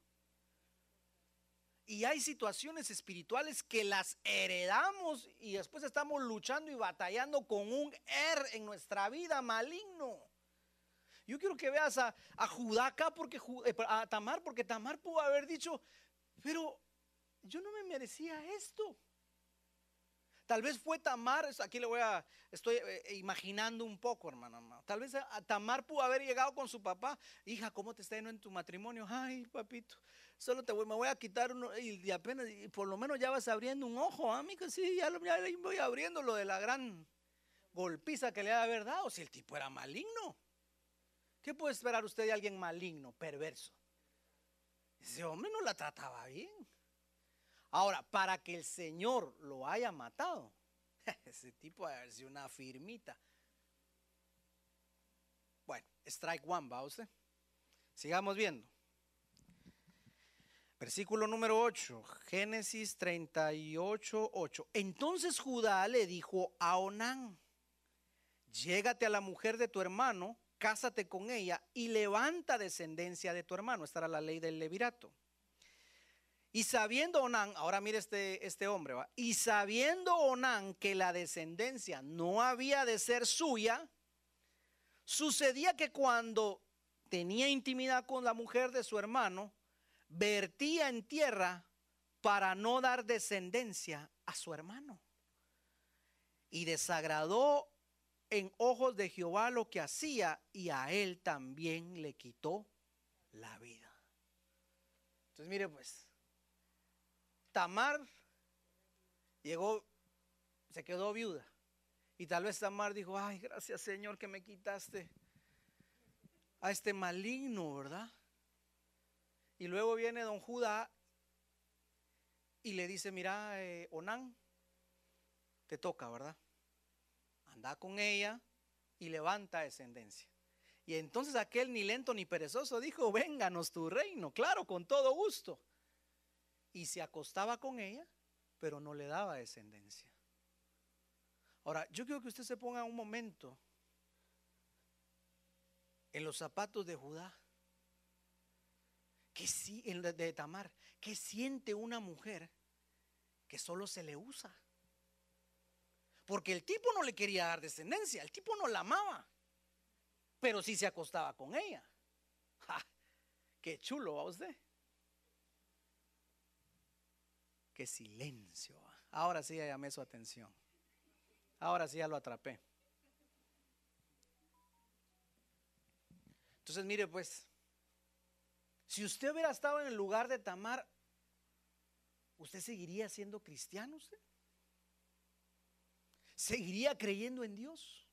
Y hay situaciones espirituales que las heredamos y después estamos luchando y batallando con un er en nuestra vida maligno. Yo quiero que veas a, a Judá acá porque eh, a Tamar, porque Tamar pudo haber dicho, pero yo no me merecía esto. Tal vez fue Tamar, aquí le voy a, estoy eh, imaginando un poco, hermano. Tal vez a Tamar pudo haber llegado con su papá, hija, ¿cómo te está yendo en tu matrimonio? Ay, papito, solo te voy, me voy a quitar uno y apenas, y por lo menos ya vas abriendo un ojo, amigo, sí, ya, ya voy abriendo lo de la gran golpiza que le ha de haber dado, si el tipo era maligno. ¿Qué puede esperar usted de alguien maligno, perverso? Ese hombre no la trataba bien. Ahora, para que el Señor lo haya matado, ese tipo debe haber una firmita. Bueno, strike one, va usted. Sigamos viendo. Versículo número 8, Génesis 38, 8. Entonces Judá le dijo a Onán, llégate a la mujer de tu hermano, cásate con ella y levanta descendencia de tu hermano. Esta era la ley del levirato. Y sabiendo Onán, ahora mire este, este hombre, ¿va? y sabiendo Onán que la descendencia no había de ser suya, sucedía que cuando tenía intimidad con la mujer de su hermano, vertía en tierra para no dar descendencia a su hermano. Y desagradó en ojos de Jehová lo que hacía y a él también le quitó la vida. Entonces mire pues, Tamar llegó, se quedó viuda. Y tal vez Tamar dijo, ay, gracias Señor que me quitaste a este maligno, ¿verdad? Y luego viene don Judá y le dice, mira, eh, Onán, te toca, ¿verdad? Anda con ella y levanta descendencia. Y entonces aquel ni lento ni perezoso dijo, vénganos tu reino, claro, con todo gusto. Y se acostaba con ella, pero no le daba descendencia. Ahora, yo quiero que usted se ponga un momento en los zapatos de Judá que sí, de Tamar, que siente una mujer que solo se le usa. Porque el tipo no le quería dar descendencia, el tipo no la amaba, pero sí se acostaba con ella. ¡Qué chulo va usted! ¡Qué silencio! Ahora sí ya llamé su atención. Ahora sí ya lo atrapé. Entonces, mire pues, si usted hubiera estado en el lugar de Tamar, ¿usted seguiría siendo cristiano? Usted? ¿Seguiría creyendo en Dios?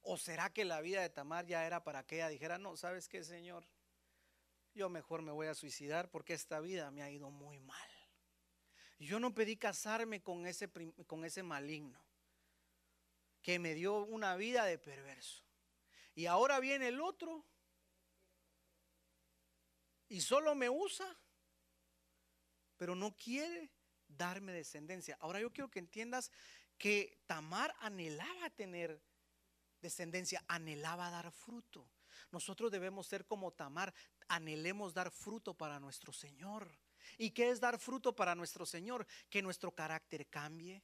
¿O será que la vida de Tamar ya era para que ella dijera, no, sabes qué, Señor? Yo mejor me voy a suicidar porque esta vida me ha ido muy mal. Yo no pedí casarme con ese, con ese maligno que me dio una vida de perverso. Y ahora viene el otro y solo me usa, pero no quiere darme descendencia. Ahora yo quiero que entiendas que Tamar anhelaba tener descendencia, anhelaba dar fruto. Nosotros debemos ser como Tamar, anhelemos dar fruto para nuestro Señor. ¿Y qué es dar fruto para nuestro Señor? Que nuestro carácter cambie,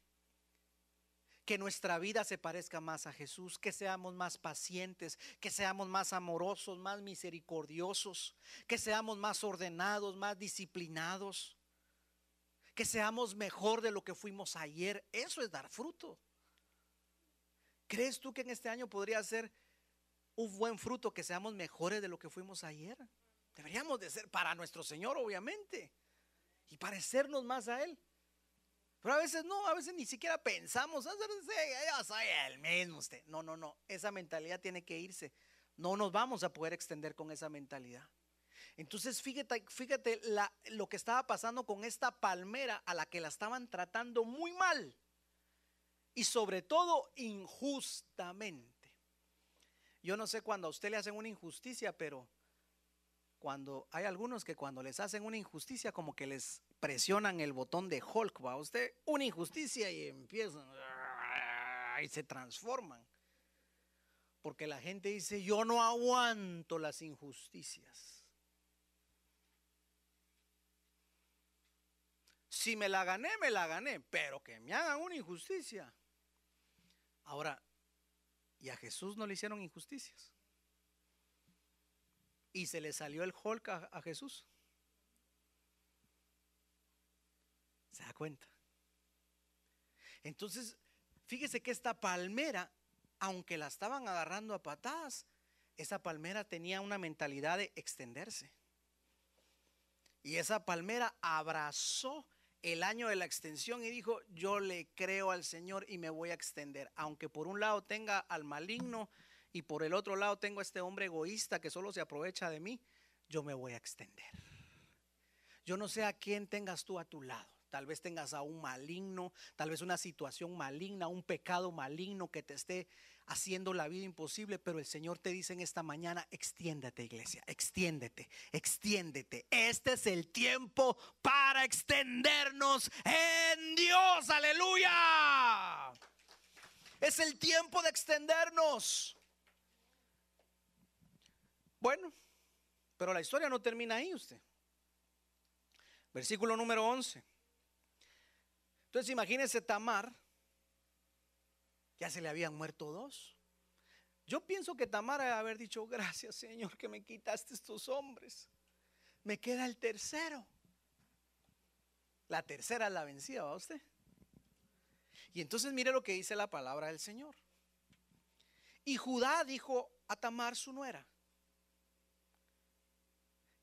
que nuestra vida se parezca más a Jesús, que seamos más pacientes, que seamos más amorosos, más misericordiosos, que seamos más ordenados, más disciplinados, que seamos mejor de lo que fuimos ayer. Eso es dar fruto. ¿Crees tú que en este año podría ser un buen fruto que seamos mejores de lo que fuimos ayer? Deberíamos de ser para nuestro Señor, obviamente, y parecernos más a Él. Pero a veces no, a veces ni siquiera pensamos, yo soy el mismo usted. No, no, no, esa mentalidad tiene que irse. No nos vamos a poder extender con esa mentalidad. Entonces, fíjate, fíjate lo que estaba pasando con esta palmera a la que la estaban tratando muy mal y sobre todo injustamente. Yo no sé cuando a usted le hacen una injusticia, pero cuando hay algunos que cuando les hacen una injusticia como que les presionan el botón de Hulk, va usted una injusticia y empiezan y se transforman. Porque la gente dice, "Yo no aguanto las injusticias." Si me la gané, me la gané, pero que me hagan una injusticia. Ahora, ¿y a Jesús no le hicieron injusticias? Y se le salió el Hulk a, Jesús. ¿Se da cuenta? Entonces, fíjese que esta palmera, aunque la estaban agarrando a patadas, esa palmera tenía una mentalidad de extenderse. Y esa palmera abrazó el año de la extensión y dijo, yo le creo al Señor y me voy a extender. Aunque por un lado tenga al maligno y por el otro lado tengo a este hombre egoísta que solo se aprovecha de mí, yo me voy a extender. Yo no sé a quién tengas tú a tu lado. Tal vez tengas a un maligno, tal vez una situación maligna, un pecado maligno que te esté haciendo la vida imposible, pero el Señor te dice en esta mañana, extiéndete iglesia, extiéndete, extiéndete. Este es el tiempo para extendernos en Dios, aleluya. Es el tiempo de extendernos. Bueno, pero la historia no termina ahí usted. Versículo número 11. Entonces imagínese Tamar ya se le habían muerto dos. Yo pienso que Tamara debe haber dicho, gracias Señor que me quitaste estos hombres. Me queda el tercero. La tercera es la vencida, ¿va usted? Y entonces mire lo que dice la palabra del Señor. Y Judá dijo a Tamar su nuera,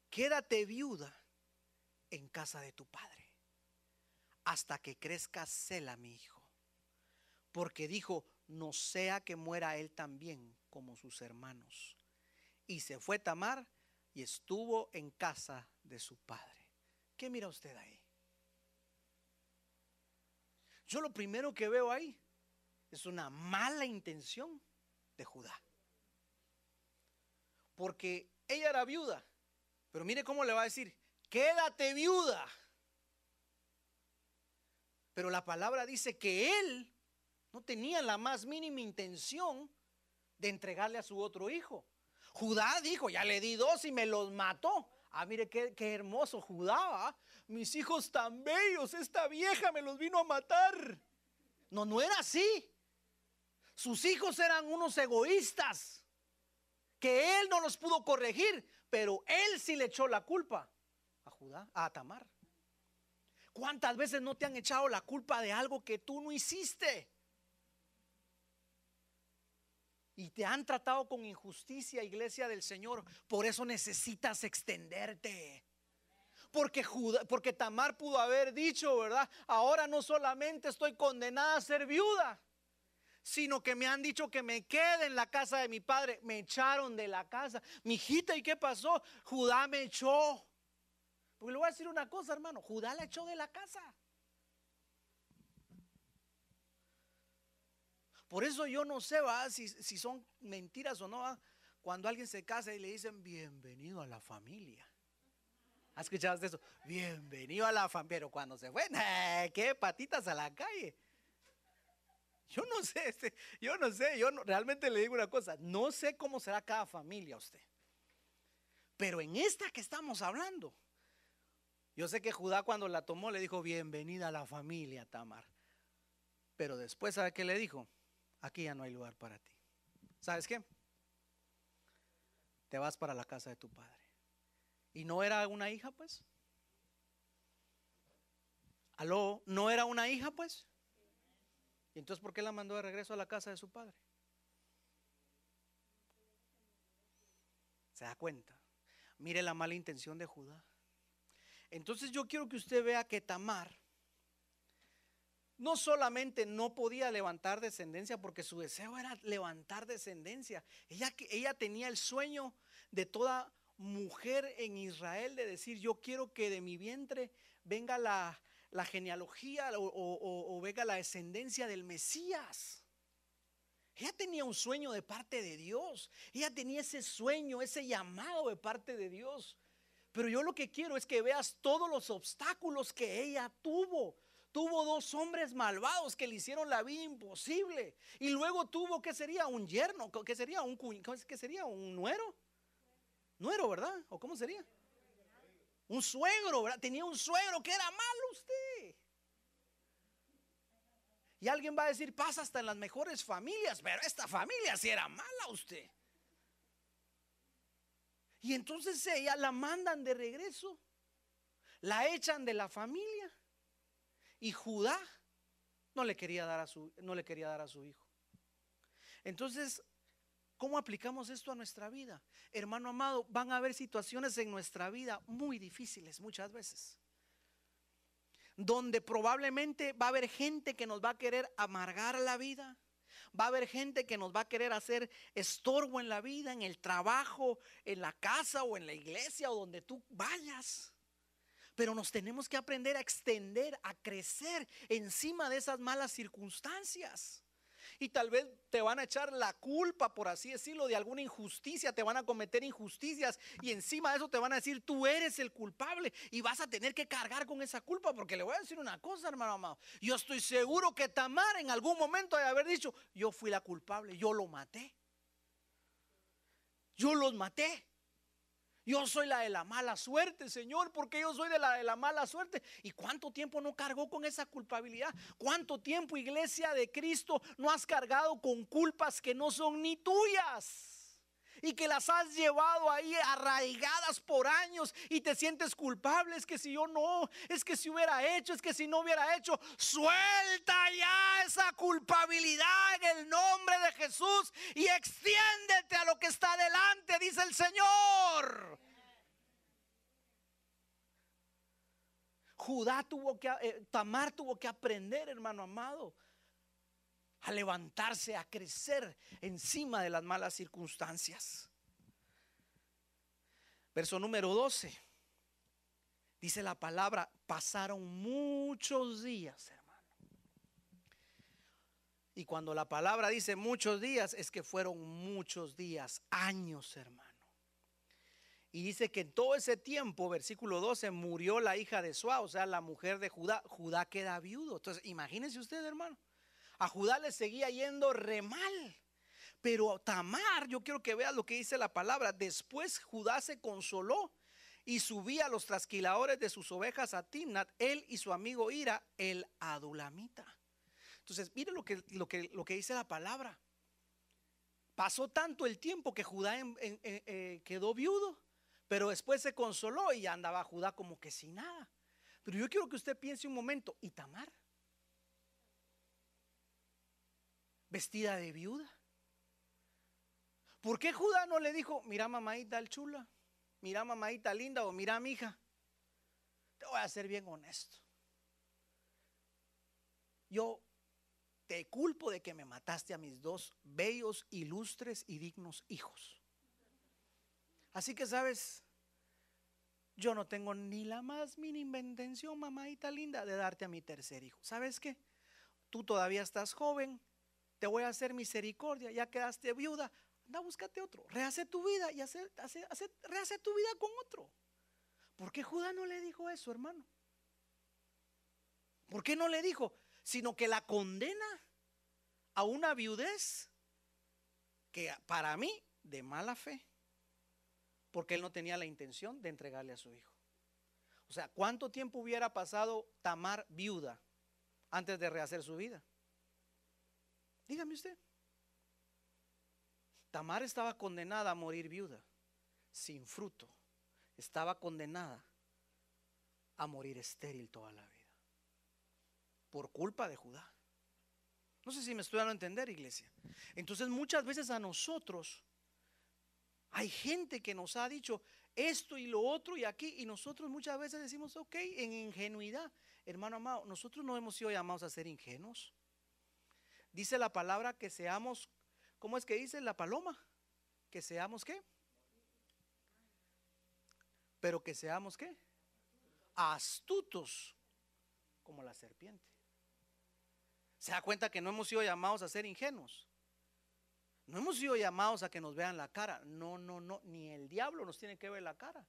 quédate viuda en casa de tu padre hasta que crezca Sela mi hijo porque dijo, no sea que muera él también como sus hermanos. Y se fue Tamar y estuvo en casa de su padre. ¿Qué mira usted ahí? Yo lo primero que veo ahí es una mala intención de Judá. Porque ella era viuda. Pero mire cómo le va a decir, quédate viuda. Pero la palabra dice que él no tenía la más mínima intención de entregarle a su otro hijo. Judá dijo, ya le di dos y me los mató. Ah, mire qué, hermoso Judá. Mis hijos tan bellos, esta vieja me los vino a matar. No, no era así. Sus hijos eran unos egoístas que él no los pudo corregir, pero él sí le echó la culpa a Judá, a Tamar. ¿Cuántas veces no te han echado la culpa de algo que tú no hiciste? Y te han tratado con injusticia, iglesia del Señor, por eso necesitas extenderte. Porque, porque Tamar pudo haber dicho, ¿verdad? Ahora no solamente estoy condenada a ser viuda, sino que me han dicho que me quede en la casa de mi padre. Me echaron de la casa. Mi hijita, ¿y qué pasó? Judá me echó. Porque le voy a decir una cosa, hermano. Judá la echó de la casa. Por eso yo no sé ¿va? Si, si son mentiras o no. Cuando alguien se casa y le dicen bienvenido a la familia. ¿Has escuchado eso? Bienvenido a la familia. Pero cuando se fue, ¿qué patitas a la calle? Yo no sé, este, yo no sé, yo realmente le digo una cosa, no sé cómo será cada familia usted. Pero en esta que estamos hablando, yo sé que Judá cuando la tomó le dijo, bienvenida a la familia, Tamar. Pero después, ¿sabe qué le dijo? Aquí ya no hay lugar para ti. ¿Sabes qué? Te vas para la casa de tu padre. ¿Y no era una hija, pues? ¿Aló? ¿No era una hija, pues? ¿Y entonces por qué la mandó de regreso a la casa de su padre? ¿Se da cuenta? Mire la mala intención de Judá. Entonces yo quiero que usted vea que Tamar no solamente no podía levantar descendencia porque su deseo era levantar descendencia. Ella, ella tenía el sueño de toda mujer en Israel de decir, yo quiero que de mi vientre venga la, genealogía o, o venga la descendencia del Mesías. Ella tenía un sueño de parte de Dios. Ella tenía ese sueño, ese llamado de parte de Dios. Pero yo lo que quiero es que veas todos los obstáculos que ella tuvo. Tuvo dos hombres malvados que le hicieron la vida imposible. Y luego tuvo, ¿qué sería? Un yerno, ¿qué sería? Un, ¿qué sería? ¿Un nuero? Nuero, ¿verdad? ¿O cómo sería? Un suegro, ¿verdad? Tenía un suegro que era malo usted. Y alguien va a decir, pasa hasta en las mejores familias, pero esta familia sí era mala usted. Y entonces ella la mandan de regreso, la echan de la familia. Y Judá no le quería dar a su, no le quería dar a su hijo. Entonces, ¿cómo aplicamos esto a nuestra vida? Hermano amado, van a haber situaciones en nuestra vida muy difíciles muchas veces donde probablemente va a haber gente que nos va a querer amargar la vida. Va a haber gente que nos va a querer hacer estorbo en la vida, en el trabajo, en la casa o en la iglesia o donde tú vayas. Pero nos tenemos que aprender a extender, a crecer encima de esas malas circunstancias. Y tal vez te van a echar la culpa, por así decirlo, de alguna injusticia, te van a cometer injusticias y encima de eso te van a decir, tú eres el culpable y vas a tener que cargar con esa culpa, porque le voy a decir una cosa, hermano amado, yo estoy seguro que Tamar en algún momento de haber dicho, yo fui la culpable, yo lo maté, yo los maté. Yo soy la de la mala suerte, Señor, porque yo soy de la de la mala suerte. ¿Y cuánto tiempo no cargó con esa culpabilidad? ¿Cuánto tiempo, iglesia de Cristo, no has cargado con culpas que no son ni tuyas? Y que las has llevado ahí arraigadas por años y te sientes culpable. Es que si yo no, es que si hubiera hecho, es que si no hubiera hecho, suelta ya esa culpabilidad en el nombre de Jesús y extiéndete a lo que está delante, dice el Señor. Judá tuvo que, eh, Tamar tuvo que aprender, hermano amado, a levantarse, a crecer encima de las malas circunstancias. Verso número 12. Dice la palabra, pasaron muchos días, hermano. Y cuando la palabra dice muchos días, es que fueron muchos días, años, hermano. Y dice que en todo ese tiempo, versículo 12, murió la hija de Suá, o sea, la mujer de Judá. Judá queda viudo. Entonces, imagínense usted, hermano. A Judá le seguía yendo re mal. Pero Tamar, yo quiero que veas lo que dice la palabra. Después Judá se consoló y subía a los trasquiladores de sus ovejas a Timnat, él y su amigo Ira, el adulamita. Entonces, mire lo que, lo que, lo que dice la palabra. Pasó tanto el tiempo que Judá eh, quedó viudo, pero después se consoló y andaba Judá como que sin nada. Pero yo quiero que usted piense un momento, ¿y Tamar? Vestida de viuda. ¿Por qué Judá no le dijo, mira mamadita el chula, mira mamadita linda o mira mi hija? Te voy a ser bien honesto. Yo te culpo de que me mataste a mis dos bellos, ilustres y dignos hijos. Así que sabes, yo no tengo ni la más mínima intención, mamadita linda, de darte a mi tercer hijo. ¿Sabes qué? Tú todavía estás joven, te voy a hacer misericordia, ya quedaste viuda, anda, búscate otro, rehace tu vida y hace, rehace tu vida con otro. ¿Por qué Judá no le dijo eso, hermano? ¿Por qué no le dijo? Sino que la condena a una viudez que para mí de mala fe, porque él no tenía la intención de entregarle a su hijo. O sea, ¿cuánto tiempo hubiera pasado Tamar viuda antes de rehacer su vida? Dígame usted. Tamar estaba condenada a morir viuda, sin fruto. Estaba condenada a morir estéril toda la vida. Por culpa de Judá. No sé si me estoy dando a entender, iglesia. Entonces muchas veces a nosotros hay gente que nos ha dicho esto y lo otro y aquí y nosotros muchas veces decimos, ok, en ingenuidad. Hermano amado, nosotros no hemos sido llamados a ser ingenuos. Dice la palabra que seamos, ¿cómo es que dice la paloma? Que seamos qué? Pero que seamos qué? Astutos como la serpiente. ¿Se da cuenta que no hemos sido llamados a ser ingenuos? No hemos sido llamados a que nos vean la cara. No, no, no. Ni el diablo nos tiene que ver la cara.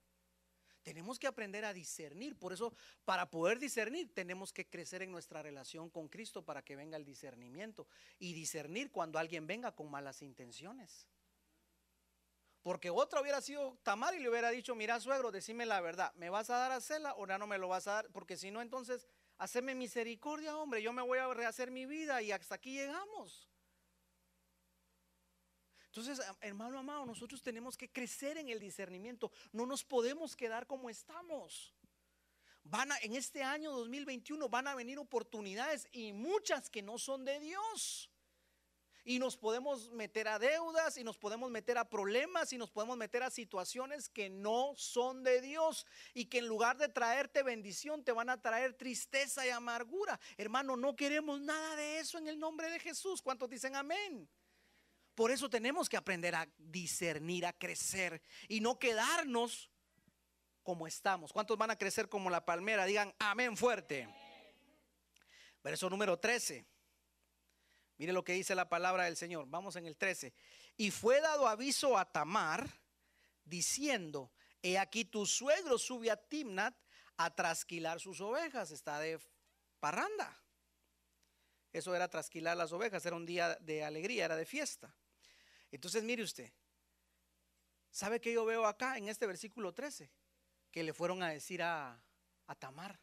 Tenemos que aprender a discernir. Por eso, para poder discernir, tenemos que crecer en nuestra relación con Cristo para que venga el discernimiento. Y discernir cuando alguien venga con malas intenciones. Porque otra hubiera sido Tamar y le hubiera dicho, mira suegro, decime la verdad, ¿me vas a dar a cela o ya no me lo vas a dar? Porque si no, entonces, haceme misericordia, hombre, yo me voy a rehacer mi vida y hasta aquí llegamos. Entonces, hermano amado, nosotros tenemos que crecer en el discernimiento. No nos podemos quedar como estamos. Van a, en este año 2021 van a venir oportunidades y muchas que no son de Dios. Y nos podemos meter a deudas y nos podemos meter a problemas y nos podemos meter a situaciones que no son de Dios y que en lugar de traerte bendición te van a traer tristeza y amargura. Hermano, no queremos nada de eso en el nombre de Jesús. ¿Cuántos dicen amén? Por eso tenemos que aprender a discernir, a crecer y no quedarnos como estamos. ¿Cuántos van a crecer como la palmera? Digan amén fuerte. Verso número 13. Mire lo que dice la palabra del Señor. Vamos en el 13. Y fue dado aviso a Tamar diciendo, he aquí tu suegro sube a Timnat a trasquilar sus ovejas. Está de parranda. Eso era trasquilar las ovejas, era un día de alegría, era de fiesta. Entonces mire usted, ¿sabe qué yo veo acá en este versículo 13? Que le fueron a decir a, a Tamar.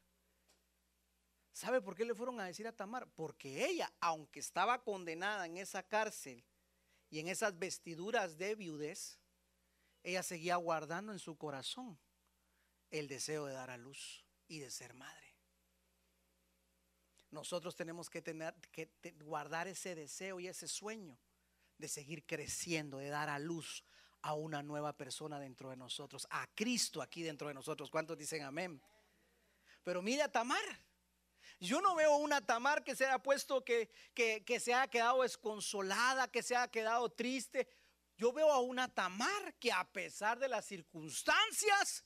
¿Sabe por qué le fueron a decir a Tamar? Porque ella, aunque estaba condenada en esa cárcel y en esas vestiduras de viudez, ella seguía guardando en su corazón el deseo de dar a luz y de ser madre. Nosotros tenemos que tener que guardar ese deseo y ese sueño de seguir creciendo, de dar a luz a una nueva persona dentro de nosotros, a Cristo aquí dentro de nosotros. ¿Cuántos dicen amén? Pero mire a Tamar. Yo no veo una Tamar que se haya puesto, que, que, que se haya quedado desconsolada, que se haya quedado triste. Yo veo a una Tamar que a pesar de las circunstancias,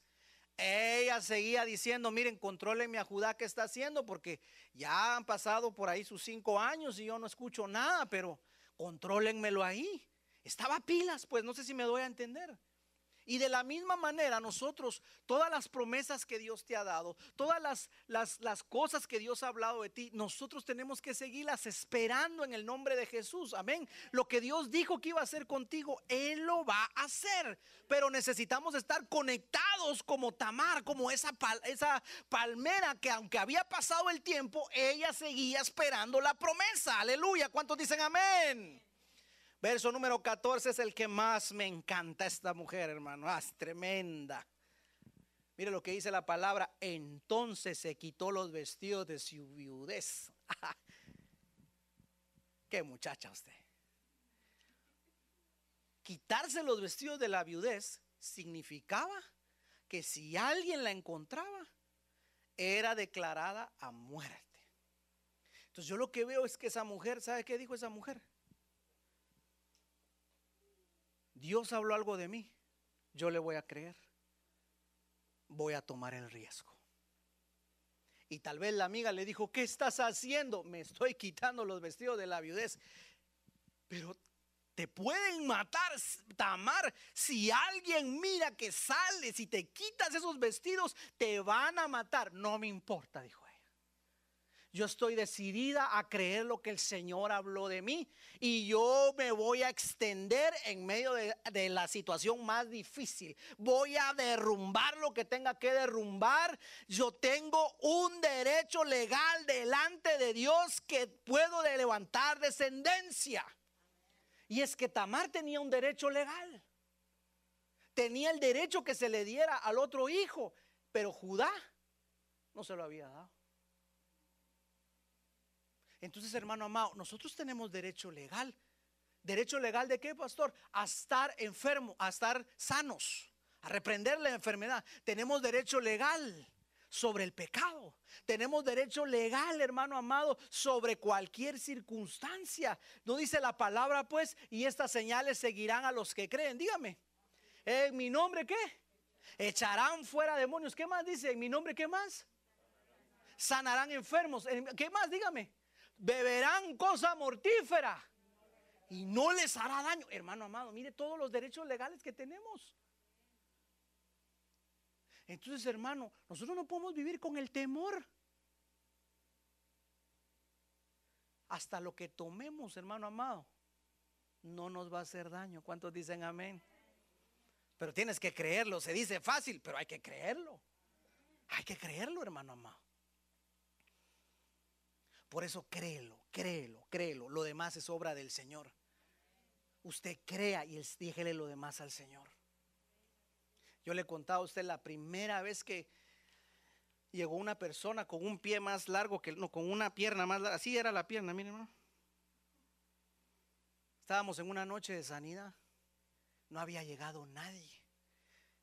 ella seguía diciendo, miren, controlenme a Judá que está haciendo, porque ya han pasado por ahí sus cinco años y yo no escucho nada, pero contrólenmelo ahí. Estaba pilas, pues no sé si me doy a entender. Y de la misma manera nosotros, todas las promesas que Dios te ha dado, todas las, las, las, cosas que Dios ha hablado de ti, nosotros tenemos que seguirlas esperando en el nombre de Jesús. Amén. Lo que Dios dijo que iba a hacer contigo, Él lo va a hacer. Pero necesitamos estar conectados como Tamar, como esa, esa palmera que aunque había pasado el tiempo, ella seguía esperando la promesa. Aleluya. ¿Cuántos dicen amén? Verso número 14 es el que más me encanta esta mujer, hermano. Ah, tremenda. Mire lo que dice la palabra. Entonces se quitó los vestidos de su viudez. Qué muchacha usted. Quitarse los vestidos de la viudez significaba que si alguien la encontraba, era declarada a muerte. Entonces yo lo que veo es que esa mujer, ¿sabe qué dijo esa mujer? Dios habló algo de mí, yo le voy a creer. Voy a tomar el riesgo. Y tal vez la amiga le dijo, ¿qué estás haciendo? Me estoy quitando los vestidos de la viudez. Pero te pueden matar, Tamar. Si alguien mira que sales y te quitas esos vestidos, te van a matar. No me importa, dijo. Yo estoy decidida a creer lo que el Señor habló de mí y yo me voy a extender en medio de, la situación más difícil. Voy a derrumbar lo que tenga que derrumbar. Yo tengo un derecho legal delante de Dios que puedo levantar descendencia. Y es que Tamar tenía un derecho legal. Tenía el derecho que se le diera al otro hijo, pero Judá no se lo había dado. Entonces, hermano amado, nosotros tenemos derecho legal. ¿Derecho legal de qué, pastor? A estar enfermo, a estar sanos, a reprender la enfermedad. Tenemos derecho legal sobre el pecado. Tenemos derecho legal, hermano amado, sobre cualquier circunstancia. ¿No dice la palabra, pues? Y estas señales seguirán a los que creen. Dígame. ¿En mi nombre qué? Echarán fuera demonios. ¿Qué más dice? ¿En mi nombre qué más? Sanarán enfermos. ¿Qué más? Dígame beberán cosa mortífera y no les hará daño. Hermano amado, mire todos los derechos legales que tenemos. Entonces, hermano, nosotros no podemos vivir con el temor. Hasta lo que tomemos, hermano amado, no nos va a hacer daño. ¿Cuántos dicen amén? Pero tienes que creerlo. Se dice fácil, pero hay que creerlo. Hay que creerlo, hermano amado. Por eso créelo, créelo, créelo. Lo demás es obra del Señor. Usted crea y déjele lo demás al Señor. Yo le he contado a usted la primera vez que llegó una persona con un pie más largo que no, con una pierna más larga. Así era la pierna, miren, hermano. Estábamos en una noche de sanidad. No había llegado nadie.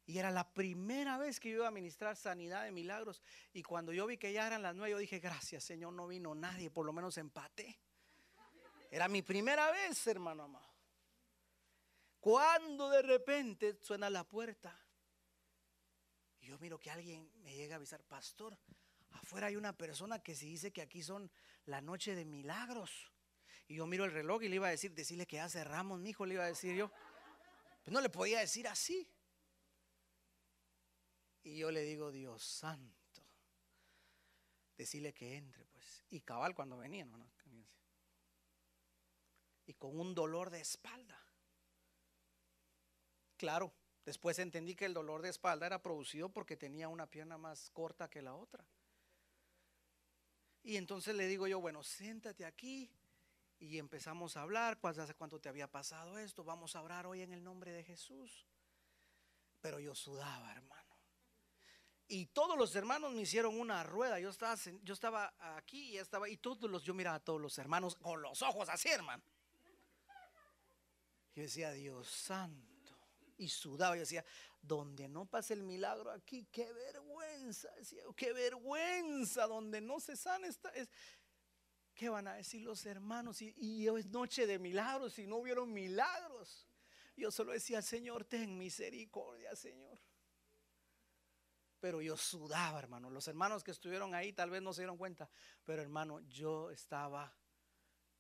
Y era la primera vez que yo iba a ministrar sanidad de milagros. Y cuando yo vi que ya eran las nueve, yo dije, gracias Señor, no vino nadie, por lo menos empate. Era mi primera vez, hermano amado. Cuando de repente suena la puerta. Y yo miro que alguien me llega a avisar, pastor, afuera hay una persona que se dice que aquí son la noche de milagros. Y yo miro el reloj y le iba a decir, decirle que ya cerramos, mi hijo, le iba a decir yo. Pues no le podía decir así. Y yo le digo, Dios santo, decirle que entre, pues. Y cabal cuando venía, ¿no? Y con un dolor de espalda. Claro, después entendí que el dolor de espalda era producido porque tenía una pierna más corta que la otra. Y entonces le digo yo, bueno, siéntate aquí y empezamos a hablar, ¿hace cuánto te había pasado esto? Vamos a orar hoy en el nombre de Jesús. Pero yo sudaba, hermano. Y todos los hermanos me hicieron una rueda. Yo estaba, yo estaba aquí y estaba, y todos los, yo miraba a todos los hermanos con los ojos así, hermano. Yo decía, Dios santo. Y sudaba. Yo decía, donde no pase el milagro aquí, qué vergüenza. Decía, qué vergüenza. Donde no se sana esta. Es, ¿Qué van a decir los hermanos? Y, y es noche de milagros y no hubieron milagros. Yo solo decía, Señor, ten misericordia, Señor pero yo sudaba, hermano. Los hermanos que estuvieron ahí tal vez no se dieron cuenta, pero hermano, yo estaba,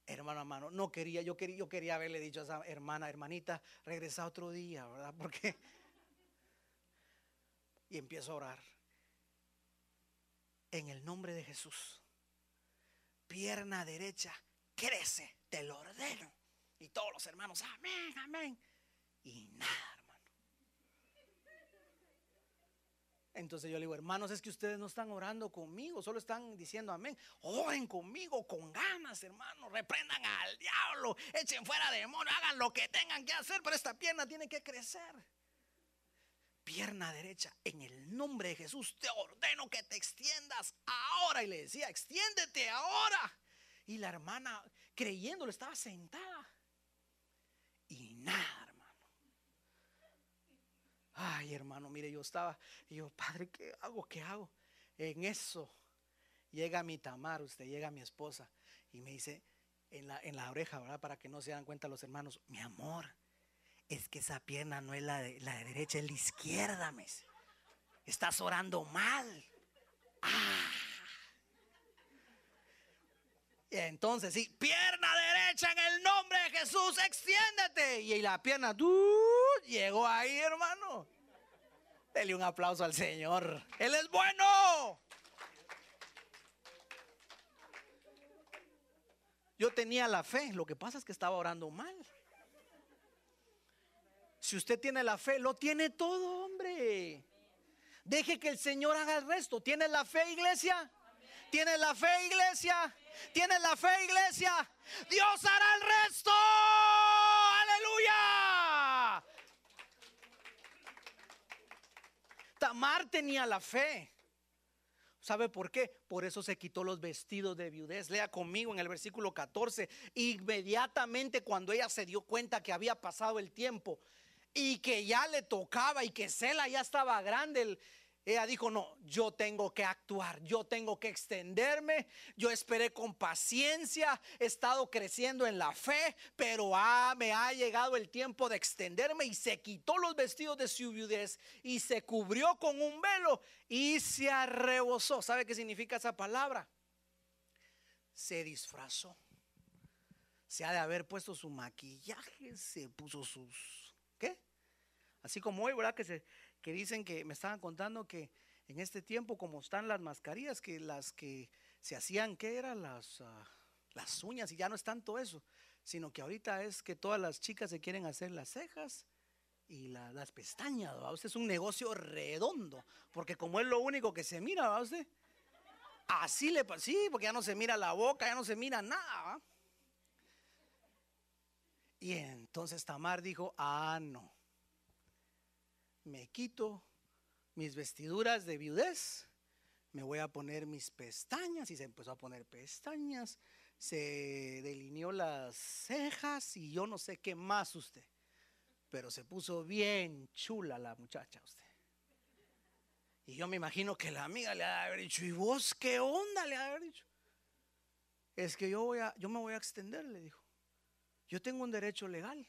hermano, hermano, no quería, yo quería, yo quería haberle dicho a esa hermana, hermanita, regresa otro día, ¿verdad? Porque... Y empiezo a orar. En el nombre de Jesús, pierna derecha, crece, te lo ordeno. Y todos los hermanos, amén, amén. Y nada, Entonces yo le digo, hermanos, es que ustedes no están orando conmigo, solo están diciendo amén. Oren conmigo con ganas, hermanos. Reprendan al diablo, echen fuera demonios, hagan lo que tengan que hacer, pero esta pierna tiene que crecer. Pierna derecha, en el nombre de Jesús te ordeno que te extiendas ahora. Y le decía, extiéndete ahora. Y la hermana, creyéndolo, estaba sentada. Y nada, Ay, hermano, mire, yo estaba, y yo, padre, ¿qué hago? ¿Qué hago? En eso llega mi tamar, usted llega mi esposa, y me dice en la, en la oreja, ¿verdad? Para que no se dan cuenta los hermanos, mi amor, es que esa pierna no es la de, la derecha, es la izquierda, me Estás orando mal. Ah. entonces, sí, pierna derecha en el nombre de Jesús, extiéndete. Y la pierna, tú, llegó ahí, hermano. Dele un aplauso al Señor. Él es bueno. Yo tenía la fe, lo que pasa es que estaba orando mal. Si usted tiene la fe, lo tiene todo, hombre. Deje que el Señor haga el resto. ¿Tiene la fe, iglesia? ¿Tiene la fe, iglesia? ¿Tiene la fe, iglesia? Dios hará el resto. Aleluya. Tamar tenía la fe. ¿Sabe por qué? Por eso se quitó los vestidos de viudez. Lea conmigo en el versículo 14. Inmediatamente cuando ella se dio cuenta que había pasado el tiempo y que ya le tocaba y que Sela ya estaba grande, ella dijo, no, yo tengo que actuar, yo tengo que extenderme. Yo esperé con paciencia, he estado creciendo en la fe, pero ah, me ha llegado el tiempo de extenderme y se quitó los vestidos de su viudez y se cubrió con un velo y se arrebozó. ¿Sabe qué significa esa palabra? Se disfrazó. Se ha de haber puesto su maquillaje, se puso sus... ¿Qué? Así como hoy, ¿verdad? Que se, que dicen que me estaban contando que en este tiempo, como están las mascarillas, que las que se hacían, ¿qué eran? Las, ah, las uñas, y ya no es tanto eso, sino que ahorita es que todas las chicas se quieren hacer las cejas y las pestañas, ¿va? Usted es un negocio redondo, porque como es lo único que se mira, ¿va usted? Así le pasa, sí, porque ya no se mira la boca, ya no se mira nada, Y entonces Tamar dijo, ah, no me quito mis vestiduras de viudez, me voy a poner mis pestañas y se empezó a poner pestañas, se delineó las cejas y yo no sé qué más usted, pero se puso bien chula la muchacha usted. Y yo me imagino que la amiga le ha haber dicho, ¿y vos qué onda? Le ha haber dicho. Es que yo, voy a, yo me voy a extender, le dijo. Yo tengo un derecho legal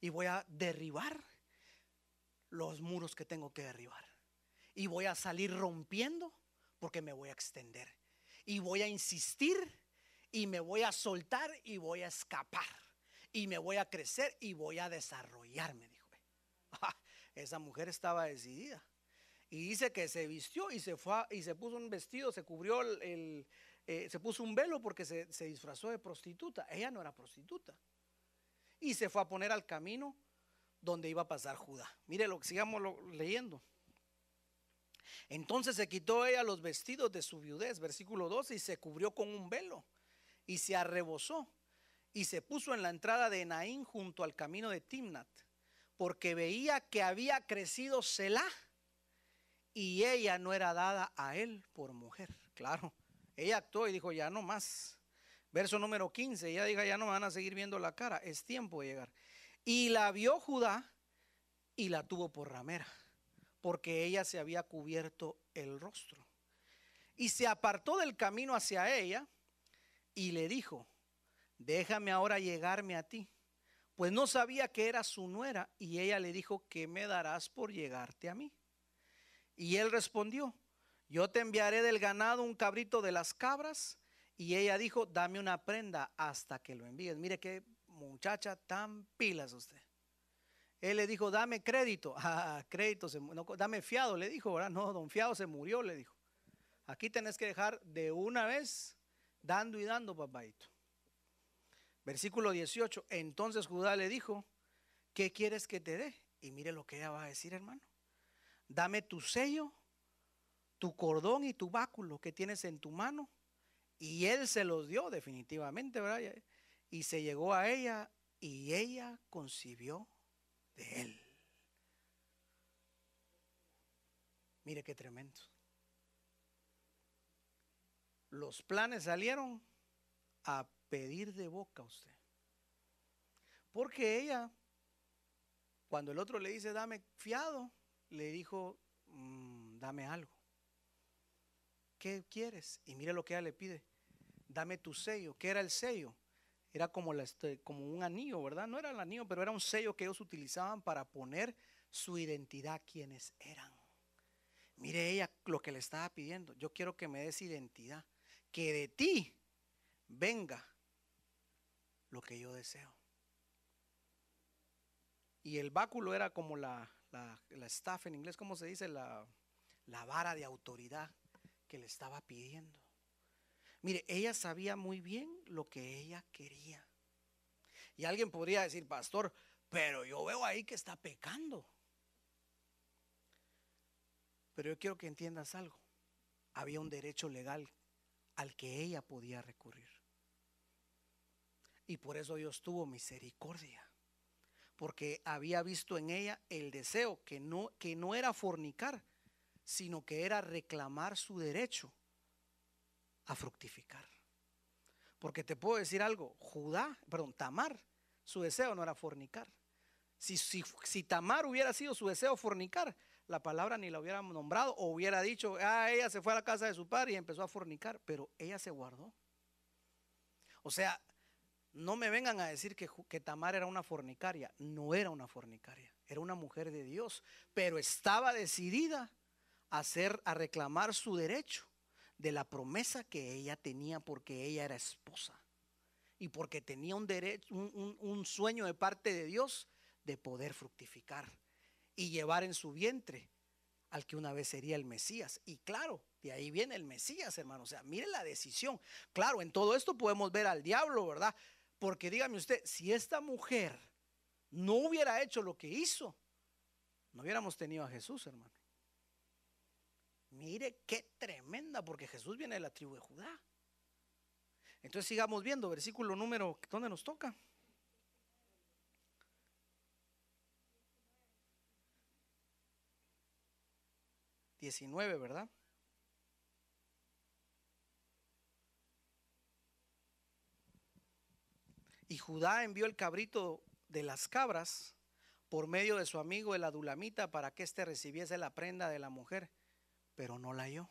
y voy a derribar los muros que tengo que derribar. Y voy a salir rompiendo porque me voy a extender. Y voy a insistir y me voy a soltar y voy a escapar. Y me voy a crecer y voy a desarrollarme, dijo. esa mujer estaba decidida. Y dice que se vistió y se fue y se puso un vestido, se cubrió el, eh, se puso un velo porque se, se disfrazó de prostituta. Ella no era prostituta. Y se fue a poner al camino donde iba a pasar Judá. Mire lo que sigamos leyendo. Entonces se quitó ella los vestidos de su viudez, versículo 12, y se cubrió con un velo y se arrebozó y se puso en la entrada de Naín junto al camino de Timnat, porque veía que había crecido Selah y ella no era dada a él por mujer. Claro, ella actuó y dijo, ya no más. Verso número 15, ella diga, ya no van a seguir viendo la cara, es tiempo de llegar. Y la vio Judá y la tuvo por ramera, porque ella se había cubierto el rostro. Y se apartó del camino hacia ella y le dijo, déjame ahora llegarme a ti, pues no sabía que era su nuera. Y ella le dijo, ¿qué me darás por llegarte a mí? Y él respondió, yo te enviaré del ganado un cabrito de las cabras. Y ella dijo, dame una prenda hasta que lo envíes. Mire qué muchacha tan pilas usted. Él le dijo, dame crédito. Ah, crédito, no, dame fiado, le dijo, ¿verdad? No, don fiado se murió, le dijo. Aquí tenés que dejar de una vez, dando y dando, papaito. Versículo 18. Entonces Judá le dijo, ¿qué quieres que te dé? Y mire lo que ella va a decir, hermano. Dame tu sello, tu cordón y tu báculo que tienes en tu mano. Y él se los dio definitivamente, ¿verdad? Y se llegó a ella y ella concibió de él. Mire qué tremendo. Los planes salieron a pedir de boca a usted. Porque ella, cuando el otro le dice, dame fiado, le dijo, mm, dame algo. ¿Qué quieres? Y mire lo que ella le pide. Dame tu sello. ¿Qué era el sello? Era como, este, como un anillo, ¿verdad? No era el anillo, pero era un sello que ellos utilizaban para poner su identidad quienes eran. Mire ella lo que le estaba pidiendo. Yo quiero que me des identidad. Que de ti venga lo que yo deseo. Y el báculo era como la, la, staff en inglés, ¿cómo se dice? La, la vara de autoridad que le estaba pidiendo. Mire, ella sabía muy bien lo que ella quería. Y alguien podría decir, pastor, pero yo veo ahí que está pecando. Pero yo quiero que entiendas algo. Había un derecho legal al que ella podía recurrir. Y por eso Dios tuvo misericordia. Porque había visto en ella el deseo que no, que no era fornicar, sino que era reclamar su derecho a fructificar. Porque te puedo decir algo, Judá, perdón, Tamar, su deseo no era fornicar. Si, si, si, Tamar hubiera sido su deseo fornicar, la palabra ni la hubiera nombrado o hubiera dicho, ah, ella se fue a la casa de su padre y empezó a fornicar, pero ella se guardó. O sea, no me vengan a decir que, que Tamar era una fornicaria, no era una fornicaria, era una mujer de Dios, pero estaba decidida a hacer, a reclamar su derecho de la promesa que ella tenía porque ella era esposa y porque tenía un derecho, un, sueño de parte de Dios de poder fructificar y llevar en su vientre al que una vez sería el Mesías. Y claro, de ahí viene el Mesías, hermano. O sea, mire la decisión. Claro, en todo esto podemos ver al diablo, ¿verdad? Porque dígame usted, si esta mujer no hubiera hecho lo que hizo, no hubiéramos tenido a Jesús, hermano. Mire qué tremenda, porque Jesús viene de la tribu de Judá. Entonces sigamos viendo, versículo número, ¿dónde nos toca? Diecinueve, ¿verdad? Y Judá envió el cabrito de las cabras por medio de su amigo el adulamita para que éste recibiese la prenda de la mujer pero no la halló.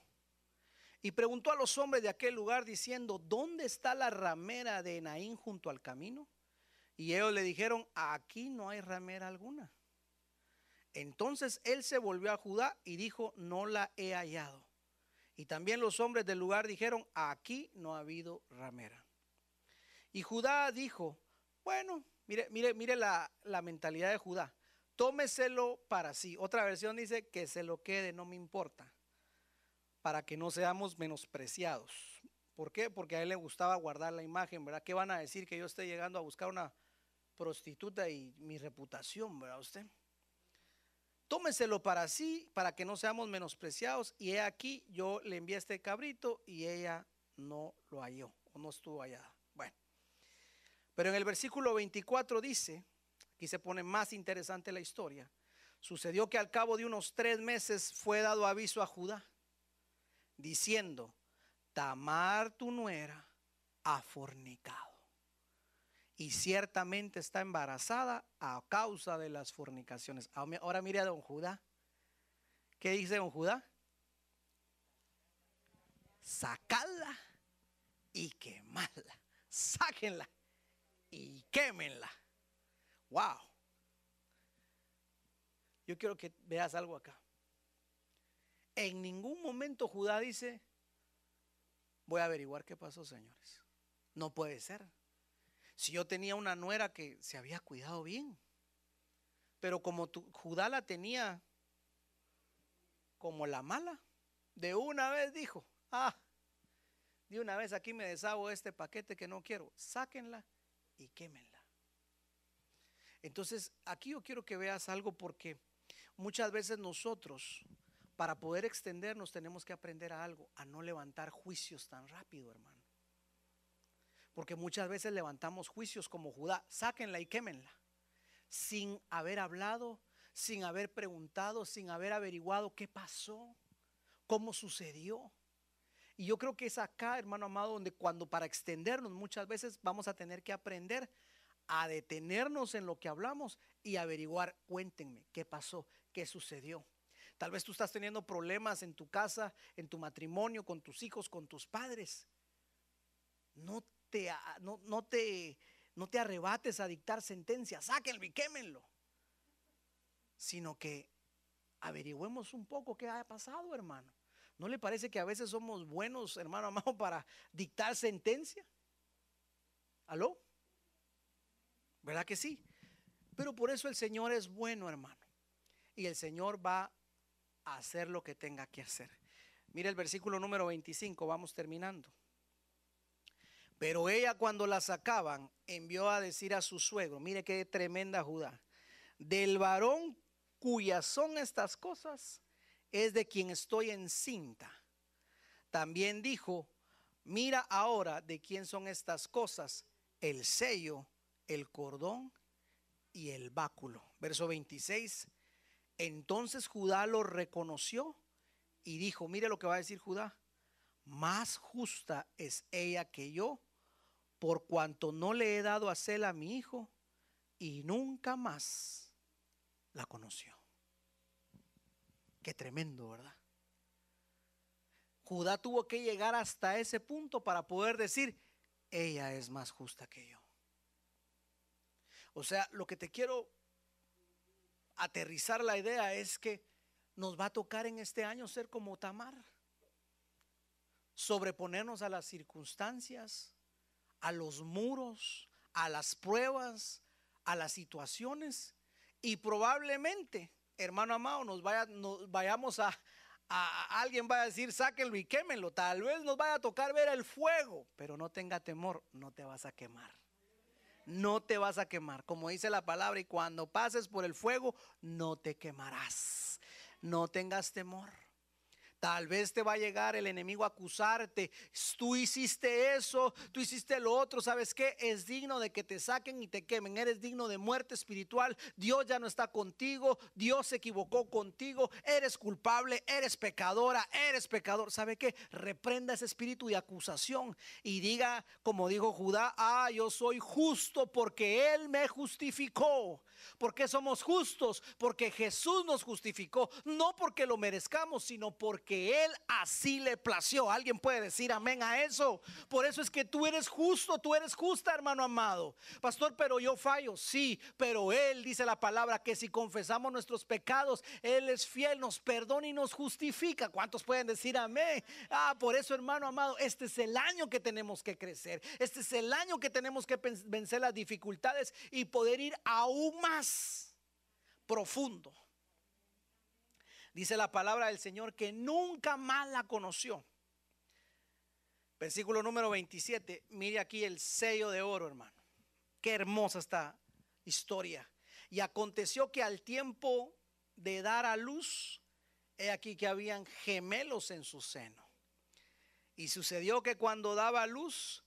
Y preguntó a los hombres de aquel lugar diciendo, ¿dónde está la ramera de Enaín junto al camino? Y ellos le dijeron, aquí no hay ramera alguna. Entonces él se volvió a Judá y dijo, no la he hallado. Y también los hombres del lugar dijeron, aquí no ha habido ramera. Y Judá dijo, bueno, mire, mire, mire la, la mentalidad de Judá, tómeselo para sí. Otra versión dice que se lo quede, no me importa para que no seamos menospreciados. ¿Por qué? Porque a él le gustaba guardar la imagen, ¿verdad? ¿Qué van a decir que yo esté llegando a buscar una prostituta y mi reputación, ¿verdad usted? Tómeselo para sí, para que no seamos menospreciados. Y he aquí, yo le envié este cabrito y ella no lo halló o no estuvo allá. Bueno, pero en el versículo 24 dice, aquí se pone más interesante la historia, sucedió que al cabo de unos tres meses fue dado aviso a Judá diciendo, Tamar tu nuera ha fornicado. Y ciertamente está embarazada a causa de las fornicaciones. Ahora mire a don Judá. ¿Qué dice don Judá? Sacadla y quemadla. Sáquenla y quémenla. Wow. Yo quiero que veas algo acá. En ningún momento Judá dice, voy a averiguar qué pasó, señores. No puede ser. Si yo tenía una nuera que se había cuidado bien, pero como Judá la tenía como la mala, de una vez dijo, ah, de una vez aquí me deshago este paquete que no quiero, sáquenla y quémenla. Entonces, aquí yo quiero que veas algo porque muchas veces nosotros para poder extendernos tenemos que aprender a algo, a no levantar juicios tan rápido, hermano. Porque muchas veces levantamos juicios como Judá, sáquenla y quémenla, sin haber hablado, sin haber preguntado, sin haber averiguado qué pasó, cómo sucedió. Y yo creo que es acá, hermano amado, donde cuando para extendernos muchas veces vamos a tener que aprender a detenernos en lo que hablamos y averiguar, cuéntenme, qué pasó, qué sucedió. Tal vez tú estás teniendo problemas en tu casa, en tu matrimonio, con tus hijos, con tus padres. No te, no, te, no te arrebates a dictar sentencias, sáquenlo y quémenlo. Sino que averigüemos un poco qué ha pasado, hermano. ¿No le parece que a veces somos buenos, hermano amado, para dictar sentencia? ¿Aló? ¿Verdad que sí? Pero por eso el Señor es bueno, hermano. Y el Señor va hacer lo que tenga que hacer. Mire el versículo número 25, vamos terminando. Pero ella cuando la sacaban envió a decir a su suegro, mire qué tremenda Judá, del varón cuyas son estas cosas es de quien estoy encinta. También dijo, mira ahora de quién son estas cosas, el sello, el cordón y el báculo. Verso 26. Entonces Judá lo reconoció y dijo, mire lo que va a decir Judá, más justa es ella que yo, por cuanto no le he dado a Cela a mi hijo y nunca más la conoció. Qué tremendo, ¿verdad? Judá tuvo que llegar hasta ese punto para poder decir, ella es más justa que yo. O sea, lo que te quiero aterrizar la idea es que nos va a tocar en este año ser como Tamar, sobreponernos a las circunstancias, a los muros, a las pruebas, a las situaciones y probablemente hermano amado, nos, vaya, nos vayamos a, alguien va a decir, sáquenlo y quémenlo. Tal vez nos vaya a tocar ver el fuego, pero no tenga temor, no te vas a quemar. No te vas a quemar. Como dice la palabra, y cuando pases por el fuego, no te quemarás. No tengas temor. Tal vez te va a llegar el enemigo a acusarte. Tú hiciste eso, tú hiciste lo otro. ¿Sabes qué? Es digno de que te saquen y te quemen. Eres digno de muerte espiritual. Dios ya no está contigo. Dios se equivocó contigo. Eres culpable, eres pecadora, eres pecador. ¿Sabe qué? Reprenda ese espíritu de acusación y diga, como dijo Judá, ah, yo soy justo porque Él me justificó. ¿Por somos justos? Porque Jesús nos justificó, no porque lo merezcamos, sino Él así le plació. ¿Alguien puede decir amén a eso? Por eso es que tú eres justo, tú eres justa, hermano amado. Pastor, pero yo fallo, sí, pero Él dice la palabra que si confesamos nuestros pecados, Él es fiel, nos perdona y nos justifica. ¿Cuántos pueden decir amén? Ah, por eso, hermano amado, este es el año que tenemos que crecer. Este es el año que tenemos que vencer las dificultades y poder ir aún más profundo. Dice la palabra del Señor que nunca más la conoció. Versículo número 27. Mire aquí el sello de oro, hermano. Qué hermosa esta historia. Y aconteció que al tiempo de dar a luz, he aquí que habían gemelos en su seno. Y sucedió que cuando daba luz,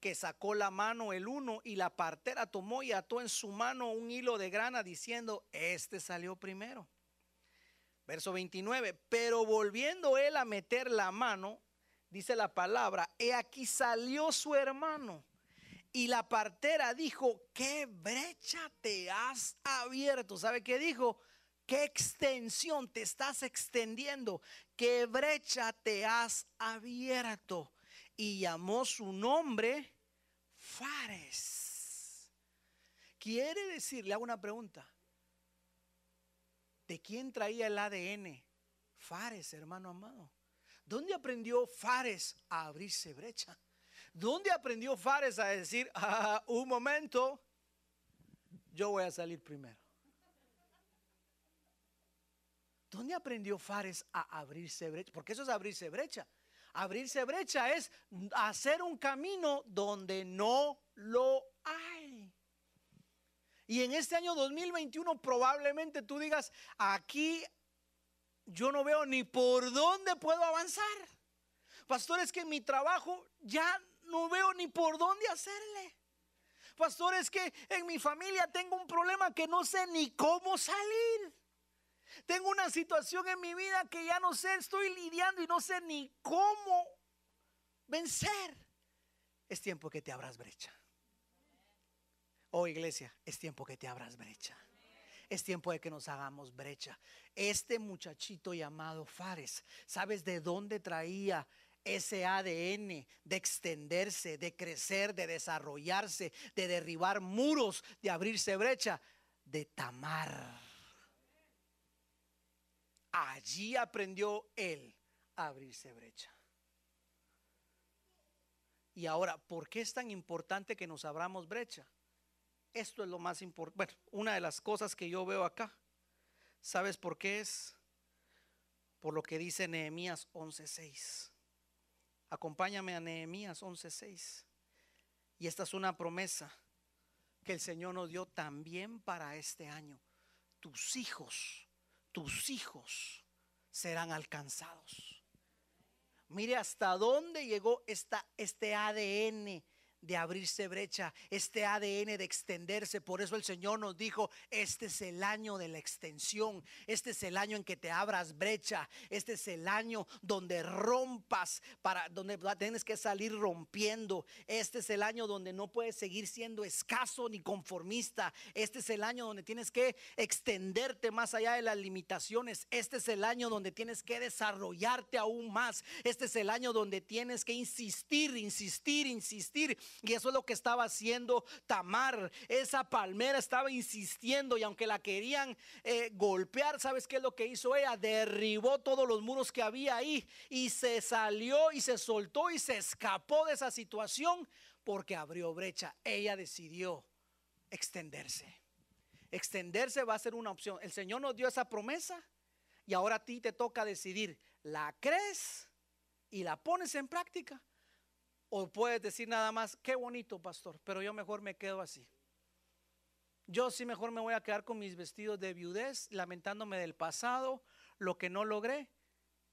que sacó la mano el uno y la partera tomó y ató en su mano un hilo de grana diciendo, este salió primero. Verso 29, pero volviendo él a meter la mano, dice la palabra, he aquí salió su hermano. Y la partera dijo, ¿qué brecha te has abierto? ¿Sabe qué dijo? ¿Qué extensión te estás extendiendo? ¿Qué brecha te has abierto? y llamó su nombre Fares. Quiere decir, le hago una pregunta. ¿De quién traía el ADN? Fares, hermano amado. ¿Dónde aprendió Fares a abrirse brecha? ¿Dónde aprendió Fares a decir, ah, un momento, yo voy a salir primero? ¿Dónde aprendió Fares a abrirse brecha? Porque eso es abrirse brecha. Abrirse brecha es hacer un camino donde no lo hay. Y en este año 2021 probablemente tú digas, aquí yo no veo ni por dónde puedo avanzar. Pastor, es que en mi trabajo ya no veo ni por dónde hacerle. Pastor, es que en mi familia tengo un problema que no sé ni cómo salir. Tengo una situación en mi vida que ya no sé, estoy lidiando y no sé ni cómo vencer. Es tiempo que te abras brecha. Oh iglesia, es tiempo que te abras brecha. Es tiempo de que nos hagamos brecha. Este muchachito llamado Fares, ¿sabes de dónde traía ese ADN de extenderse, de crecer, de desarrollarse, de derribar muros, de abrirse brecha? De Tamar. Allí aprendió él a abrirse brecha. Y ahora, ¿por qué es tan importante que nos abramos brecha? Esto es lo más importante. Bueno, una de las cosas que yo veo acá. ¿Sabes por qué es? Por lo que dice Nehemías 11:6. Acompáñame a Nehemías 11:6. Y esta es una promesa que el Señor nos dio también para este año. Tus hijos, tus hijos serán alcanzados. Mire hasta dónde llegó esta, este ADN de abrirse brecha, este ADN de extenderse. Por eso el Señor nos dijo, este es el año de la extensión, este es el año en que te abras brecha, este es el año donde rompas, para donde tienes que salir rompiendo, este es el año donde no puedes seguir siendo escaso ni conformista, este es el año donde tienes que extenderte más allá de las limitaciones, este es el año donde tienes que desarrollarte aún más, este es el año donde tienes que insistir, insistir, insistir y eso es lo que estaba haciendo Tamar. Esa palmera estaba insistiendo y aunque la querían eh, golpear, ¿sabes qué es lo que hizo ella? Derribó todos los muros que había ahí y se salió y se soltó y se escapó de esa situación porque abrió brecha. Ella decidió extenderse. Extenderse va a ser una opción. El Señor nos dio esa promesa y ahora a ti te toca decidir, ¿la crees y la pones en práctica? O puedes decir nada más, qué bonito, pastor, pero yo mejor me quedo así. Yo sí mejor me voy a quedar con mis vestidos de viudez, lamentándome del pasado, lo que no logré.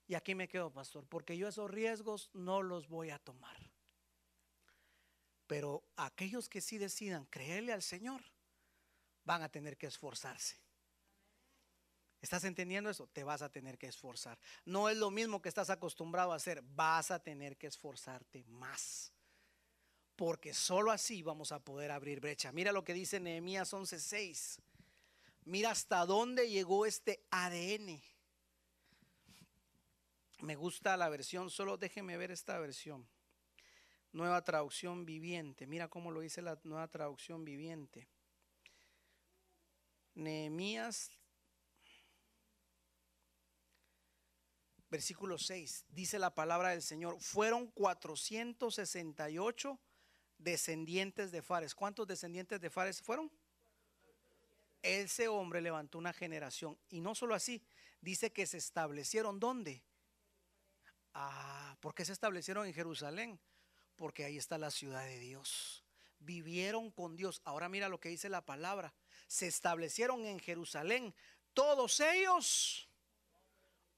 Y aquí me quedo, pastor, porque yo esos riesgos no los voy a tomar. Pero aquellos que sí decidan creerle al Señor, van a tener que esforzarse. ¿Estás entendiendo eso? Te vas a tener que esforzar. No es lo mismo que estás acostumbrado a hacer. Vas a tener que esforzarte más. Porque solo así vamos a poder abrir brecha. Mira lo que dice Nehemías 11:6. Mira hasta dónde llegó este ADN. Me gusta la versión, solo déjeme ver esta versión. Nueva traducción viviente. Mira cómo lo dice la nueva traducción viviente. Nehemías versículo 6, dice la palabra del Señor, fueron 468 descendientes de Fares. ¿Cuántos descendientes de Fares fueron? Ese hombre levantó una generación. Y no solo así, dice que se establecieron ¿dónde? Ah, ¿por qué se establecieron en Jerusalén? Porque ahí está la ciudad de Dios. Vivieron con Dios. Ahora mira lo que dice la palabra. Se establecieron en Jerusalén. Todos ellos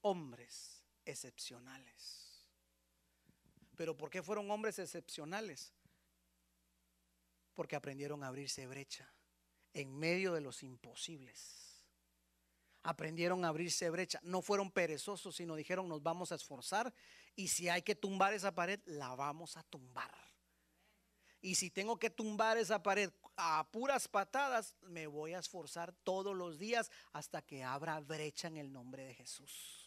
hombres excepcionales. Pero ¿por qué fueron hombres excepcionales? Porque aprendieron a abrirse brecha en medio de los imposibles. Aprendieron a abrirse brecha. No fueron perezosos, sino dijeron nos vamos a esforzar y si hay que tumbar esa pared, la vamos a tumbar. Y si tengo que tumbar esa pared a puras patadas, me voy a esforzar todos los días hasta que abra brecha en el nombre de Jesús.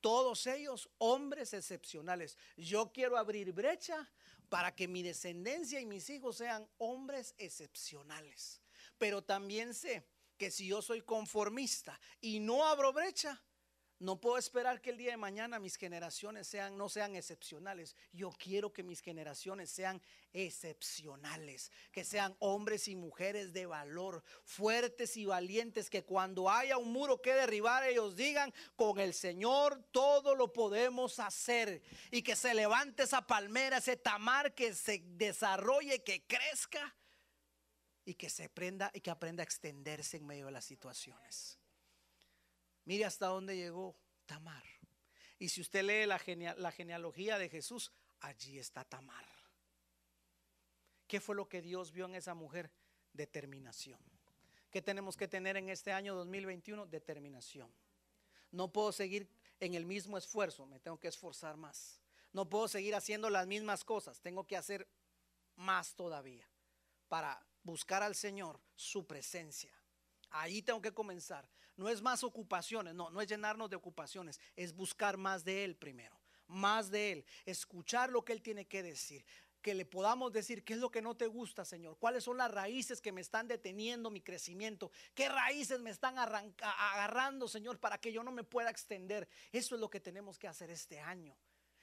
Todos ellos hombres excepcionales. Yo quiero abrir brecha para que mi descendencia y mis hijos sean hombres excepcionales. Pero también sé que si yo soy conformista y no abro brecha, no puedo esperar que el día de mañana mis generaciones sean, no sean excepcionales. Yo quiero que mis generaciones sean excepcionales, que sean hombres y mujeres de valor, fuertes y valientes, que cuando haya un muro que derribar ellos digan, con el Señor todo lo podemos hacer. Y que se levante esa palmera, ese tamar, que se desarrolle, que crezca y que se aprenda y que aprenda a extenderse en medio de las situaciones. Mire hasta dónde llegó Tamar. Y si usted lee la, la genealogía de Jesús, allí está Tamar. ¿Qué fue lo que Dios vio en esa mujer? Determinación. ¿Qué tenemos que tener en este año 2021? Determinación. No puedo seguir en el mismo esfuerzo, me tengo que esforzar más. No puedo seguir haciendo las mismas cosas, tengo que hacer más todavía para buscar al Señor su presencia. Ahí tengo que comenzar. No es más ocupaciones, no, no es llenarnos de ocupaciones, es buscar más de Él primero, más de Él, escuchar lo que Él tiene que decir, que le podamos decir qué es lo que no te gusta, Señor, cuáles son las raíces que me están deteniendo mi crecimiento, qué raíces me están agarrando, Señor, para que yo no me pueda extender. Eso es lo que tenemos que hacer este año.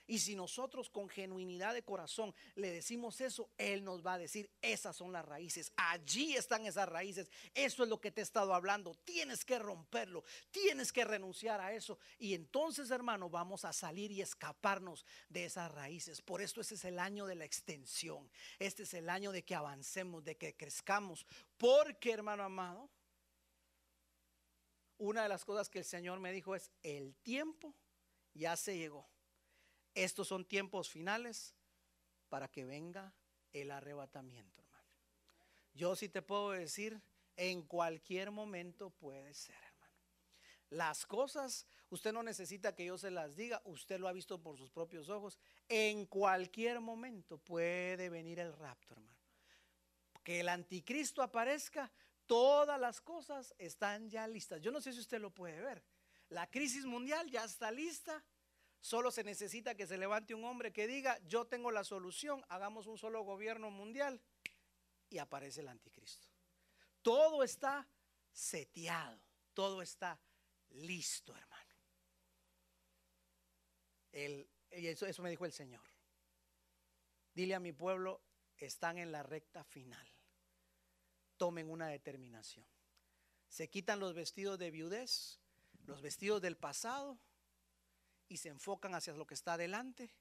Y si nosotros con genuinidad de corazón le decimos eso, Él nos va a decir, esas son las raíces, allí están esas raíces, eso es lo que te he estado hablando, tienes que romperlo, tienes que renunciar a eso. Y entonces, hermano, vamos a salir y escaparnos de esas raíces. Por esto este es el año de la extensión, este es el año de que avancemos, de que crezcamos, porque, hermano amado, una de las cosas que el Señor me dijo es, el tiempo ya se llegó estos son tiempos finales para que venga el arrebatamiento, hermano. Yo sí te puedo decir, en cualquier momento puede ser, hermano. Las cosas, usted no necesita que yo se las diga, usted lo ha visto por sus propios ojos. En cualquier momento puede venir el rapto, hermano. Que el anticristo aparezca, todas las cosas están ya listas. Yo no sé si usted lo puede ver. La crisis mundial ya está lista Solo se necesita que se levante un hombre que diga, yo tengo la solución, hagamos un solo gobierno mundial y aparece el anticristo. Todo está seteado, todo está listo, hermano. eso, eso me dijo el Señor. Dile a mi pueblo, están en la recta final. Tomen una determinación. Se quitan los vestidos de viudez, los vestidos del pasado y se enfocan hacia lo que está adelante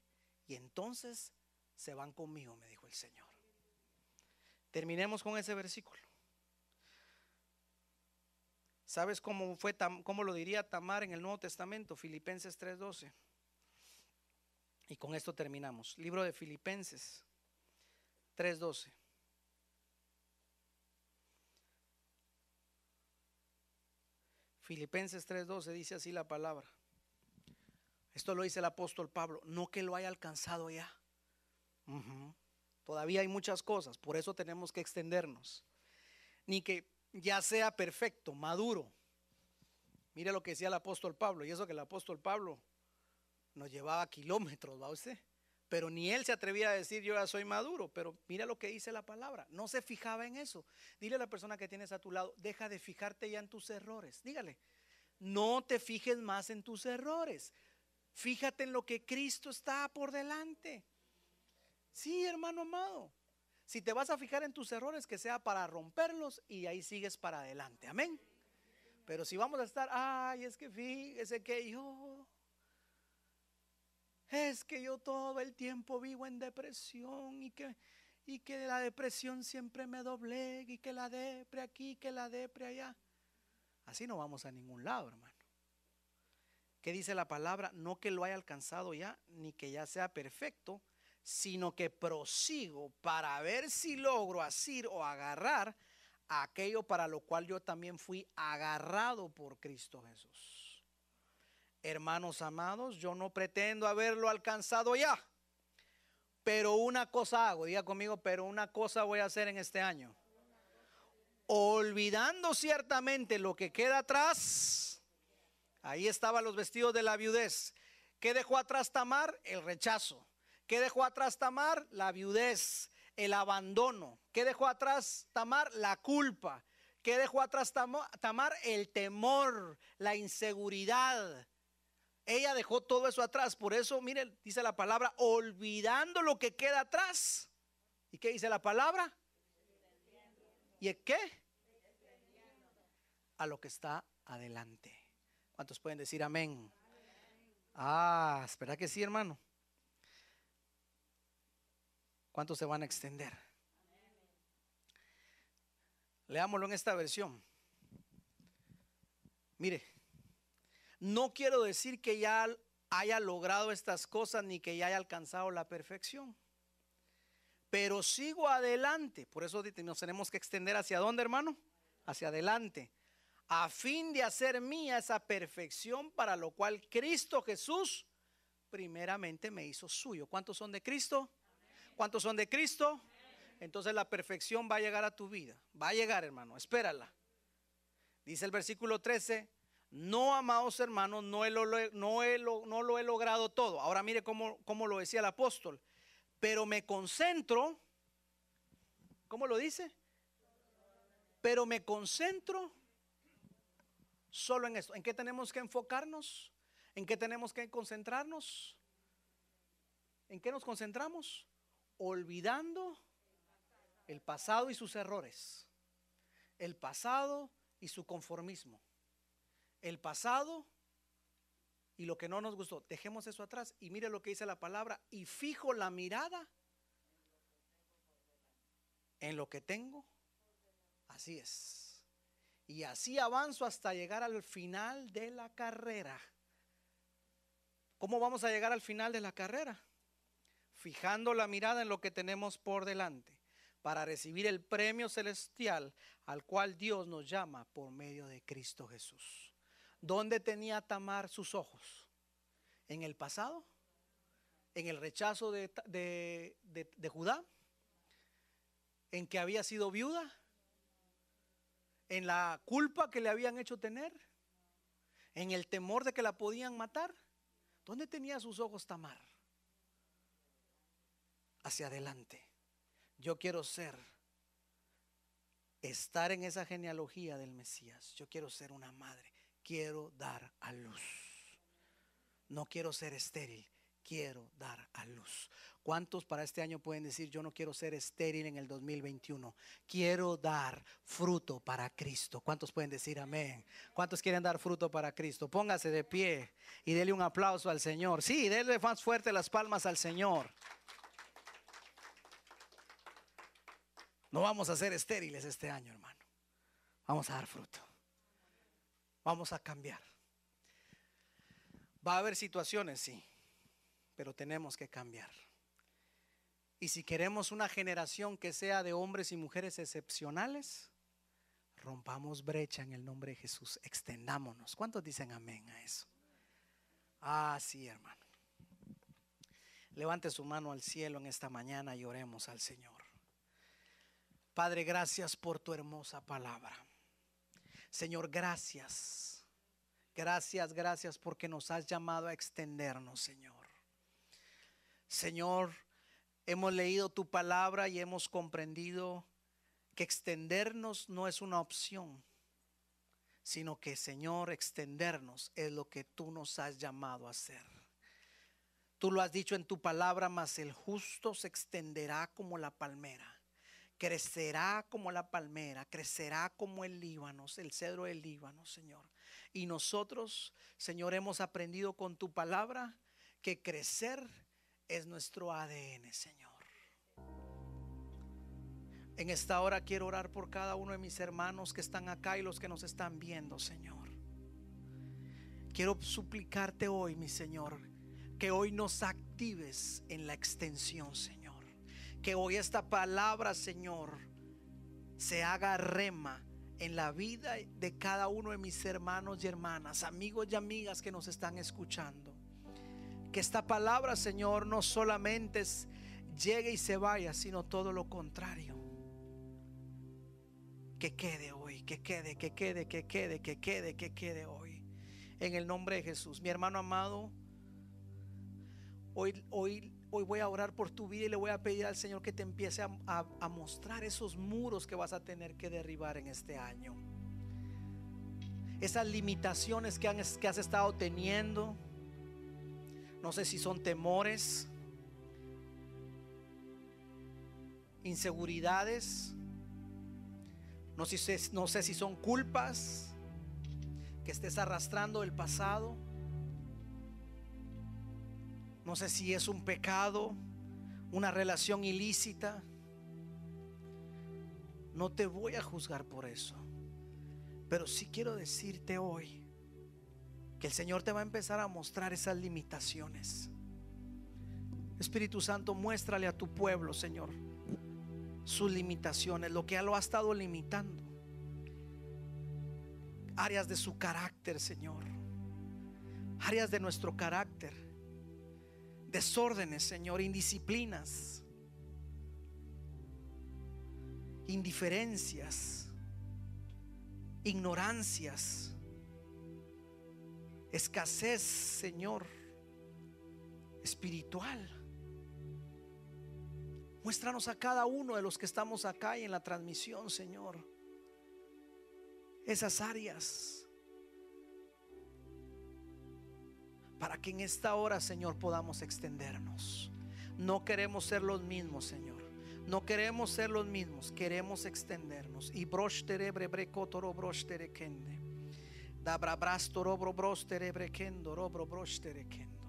y entonces se van conmigo, me dijo el Señor. Terminemos con ese versículo. ¿Sabes cómo fue cómo lo diría Tamar en el Nuevo Testamento? Filipenses 3:12. Y con esto terminamos. Libro de Filipenses 3:12. Filipenses 3:12 dice así la palabra. Esto lo dice el apóstol Pablo, no que lo haya alcanzado ya. Todavía hay muchas cosas, por eso tenemos que extendernos. Ni que ya sea perfecto, maduro. Mire lo que decía el apóstol Pablo, y eso que el apóstol Pablo nos llevaba kilómetros, ¿va usted? Pero ni él se atrevía a decir yo ya soy maduro, pero mira lo que dice la palabra, no se fijaba en eso. Dile a la persona que tienes a tu lado, deja de fijarte ya en tus errores, dígale, no te fijes más en tus errores, Fíjate en lo que Cristo está por delante. Sí, hermano amado. Si te vas a fijar en tus errores, que sea para romperlos y ahí sigues para adelante. Amén. Pero si vamos a estar, ay, es que fíjese que yo, es que yo todo el tiempo vivo en depresión y que, y que la depresión siempre me doblegue y que la depre aquí, que la depre allá. Así no vamos a ningún lado, hermano. ¿Qué dice la palabra? No que lo haya alcanzado ya, ni que ya sea perfecto, sino que prosigo para ver si logro asir o agarrar aquello para lo cual yo también fui agarrado por Cristo Jesús. Hermanos amados, yo no pretendo haberlo alcanzado ya, pero una cosa hago, diga conmigo, pero una cosa voy a hacer en este año. Olvidando ciertamente lo que queda atrás Ahí estaban los vestidos de la viudez. ¿Qué dejó atrás Tamar? El rechazo. ¿Qué dejó atrás Tamar? La viudez, el abandono. ¿Qué dejó atrás Tamar? La culpa. ¿Qué dejó atrás Tamar? El temor, la inseguridad. Ella dejó todo eso atrás. Por eso, miren, dice la palabra, olvidando lo que queda atrás. ¿Y qué dice la palabra? ¿Y qué? A lo que está adelante. ¿Cuántos pueden decir amén? Ah, espera que sí, hermano. ¿Cuántos se van a extender? Leámoslo en esta versión. Mire, no quiero decir que ya haya logrado estas cosas ni que ya haya alcanzado la perfección. Pero sigo adelante. Por eso nos tenemos que extender hacia dónde, hermano? Hacia adelante a fin de hacer mía esa perfección para lo cual Cristo Jesús primeramente me hizo suyo. ¿Cuántos son de Cristo? ¿Cuántos son de Cristo? Entonces la perfección va a llegar a tu vida. Va a llegar, hermano, espérala. Dice el versículo 13, no, amados hermanos, no, lo, no, no lo he logrado todo. Ahora mire cómo, cómo lo decía el apóstol. Pero me concentro, ¿cómo lo dice? Pero me concentro solo en esto. ¿En qué tenemos que enfocarnos? ¿En qué tenemos que concentrarnos? ¿En qué nos concentramos? Olvidando el pasado y sus errores. El pasado y su conformismo. El pasado y lo que no nos gustó. Dejemos eso atrás y mire lo que dice la palabra. Y fijo la mirada en lo que tengo. Así es. Y así avanzo hasta llegar al final de la carrera. ¿Cómo vamos a llegar al final de la carrera? Fijando la mirada en lo que tenemos por delante para recibir el premio celestial al cual Dios nos llama por medio de Cristo Jesús. ¿Dónde tenía Tamar sus ojos? ¿En el pasado? ¿En el rechazo de, de Judá? ¿En que había sido viuda? ¿En la culpa que le habían hecho tener? ¿En el temor de que la podían matar? ¿Dónde tenía sus ojos Tamar? Hacia adelante. Yo quiero ser, estar en esa genealogía del Mesías. Yo quiero ser una madre. Quiero dar a luz. No quiero ser estéril. Quiero dar a luz. ¿Cuántos para este año pueden decir, yo no quiero ser estéril en el 2021? Quiero dar fruto para Cristo. ¿Cuántos pueden decir amén? ¿Cuántos quieren dar fruto para Cristo? Póngase de pie y dele un aplauso al Señor. Sí, dele más fuerte las palmas al Señor. No vamos a ser estériles este año, hermano. Vamos a dar fruto. Vamos a cambiar. Va a haber situaciones, sí, pero tenemos que cambiar. Y si queremos una generación que sea de hombres y mujeres excepcionales, rompamos brecha en el nombre de Jesús, extendámonos. ¿Cuántos dicen amén a eso? Ah, sí, hermano. Levante su mano al cielo en esta mañana y oremos al Señor. Padre, gracias por tu hermosa palabra. Señor, gracias. Gracias, gracias porque nos has llamado a extendernos, Señor. Señor, hemos leído tu palabra y hemos comprendido que extendernos no es una opción, sino que, Señor, extendernos es lo que tú nos has llamado a hacer. Tú lo has dicho en tu palabra, mas el justo se extenderá como la palmera. Crecerá como la palmera, crecerá como el Líbano, el cedro del Líbano, Señor. Y nosotros, Señor, hemos aprendido con tu palabra que crecer es nuestro ADN, Señor. En esta hora quiero orar por cada uno de mis hermanos que están acá y los que nos están viendo, Señor. Quiero suplicarte hoy, mi Señor, que hoy nos actives en la extensión, Señor. Que hoy esta palabra, Señor, se haga rema en la vida de cada uno de mis hermanos y hermanas, amigos y amigas que nos están escuchando. Que esta palabra, Señor, no solamente llegue y se vaya, sino todo lo contrario. Que quede hoy, que quede, que quede, que quede, que quede, que quede hoy. En el nombre de Jesús. Mi hermano amado, hoy, hoy, hoy voy a orar por tu vida y le voy a pedir al Señor que te empiece a, mostrar esos muros que vas a tener que derribar en este año. Esas limitaciones que, que has estado teniendo no sé si son temores, inseguridades, no sé, si son culpas que estés arrastrando el pasado. No sé si es un pecado, una relación ilícita. No te voy a juzgar por eso. Pero sí quiero decirte hoy que el Señor te va a empezar a mostrar esas limitaciones. Espíritu Santo, muéstrale a tu pueblo, Señor, sus limitaciones, lo que lo ha estado limitando. Áreas de su carácter, Señor. Áreas de nuestro carácter. Desórdenes, Señor, indisciplinas. Indiferencias. Ignorancias escasez, Señor, espiritual. Muéstranos a cada uno de los que estamos acá y en la transmisión, Señor, esas áreas. Para que en esta hora, Señor, podamos extendernos. No queremos ser los mismos, Señor. No queremos ser los mismos, queremos extendernos. Y brostere kende. Da brabrasto robro brostere brekendo robro brostere kendo.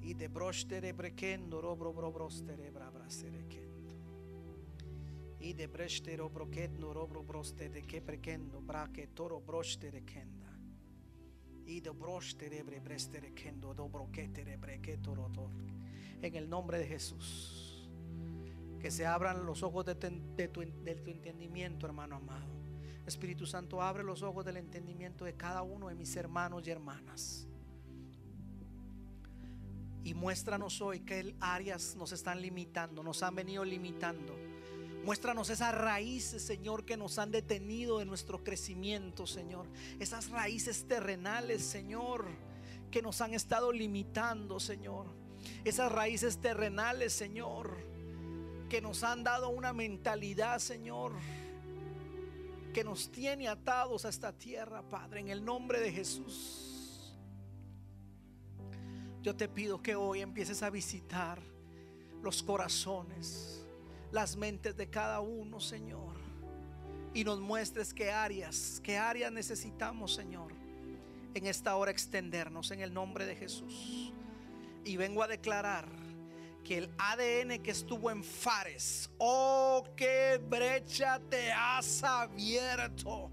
Y de brostere brekendo robro bro brostere brabrasere kendo. Y de brestero broquendo robro brostere que brekendo braque toro brostere kenda. Y de brostere brestere kendo dobro ketere brequetoro En el nombre de Jesús que se abran los ojos de, tu, entendimiento, hermano amado. Espíritu Santo, abre los ojos del entendimiento de cada uno de mis hermanos y hermanas. Y muéstranos hoy qué áreas nos están limitando, nos han venido limitando. Muéstranos esas raíces, Señor, que nos han detenido de nuestro crecimiento, Señor. Esas raíces terrenales, Señor, que nos han estado limitando, Señor. Esas raíces terrenales, Señor que nos han dado una mentalidad, Señor, que nos tiene atados a esta tierra, Padre, en el nombre de Jesús. Yo te pido que hoy empieces a visitar los corazones, las mentes de cada uno, Señor, y nos muestres qué áreas, qué áreas necesitamos, Señor, en esta hora extendernos en el nombre de Jesús. Y vengo a declarar que el ADN que estuvo en Fares, oh, qué brecha te has abierto.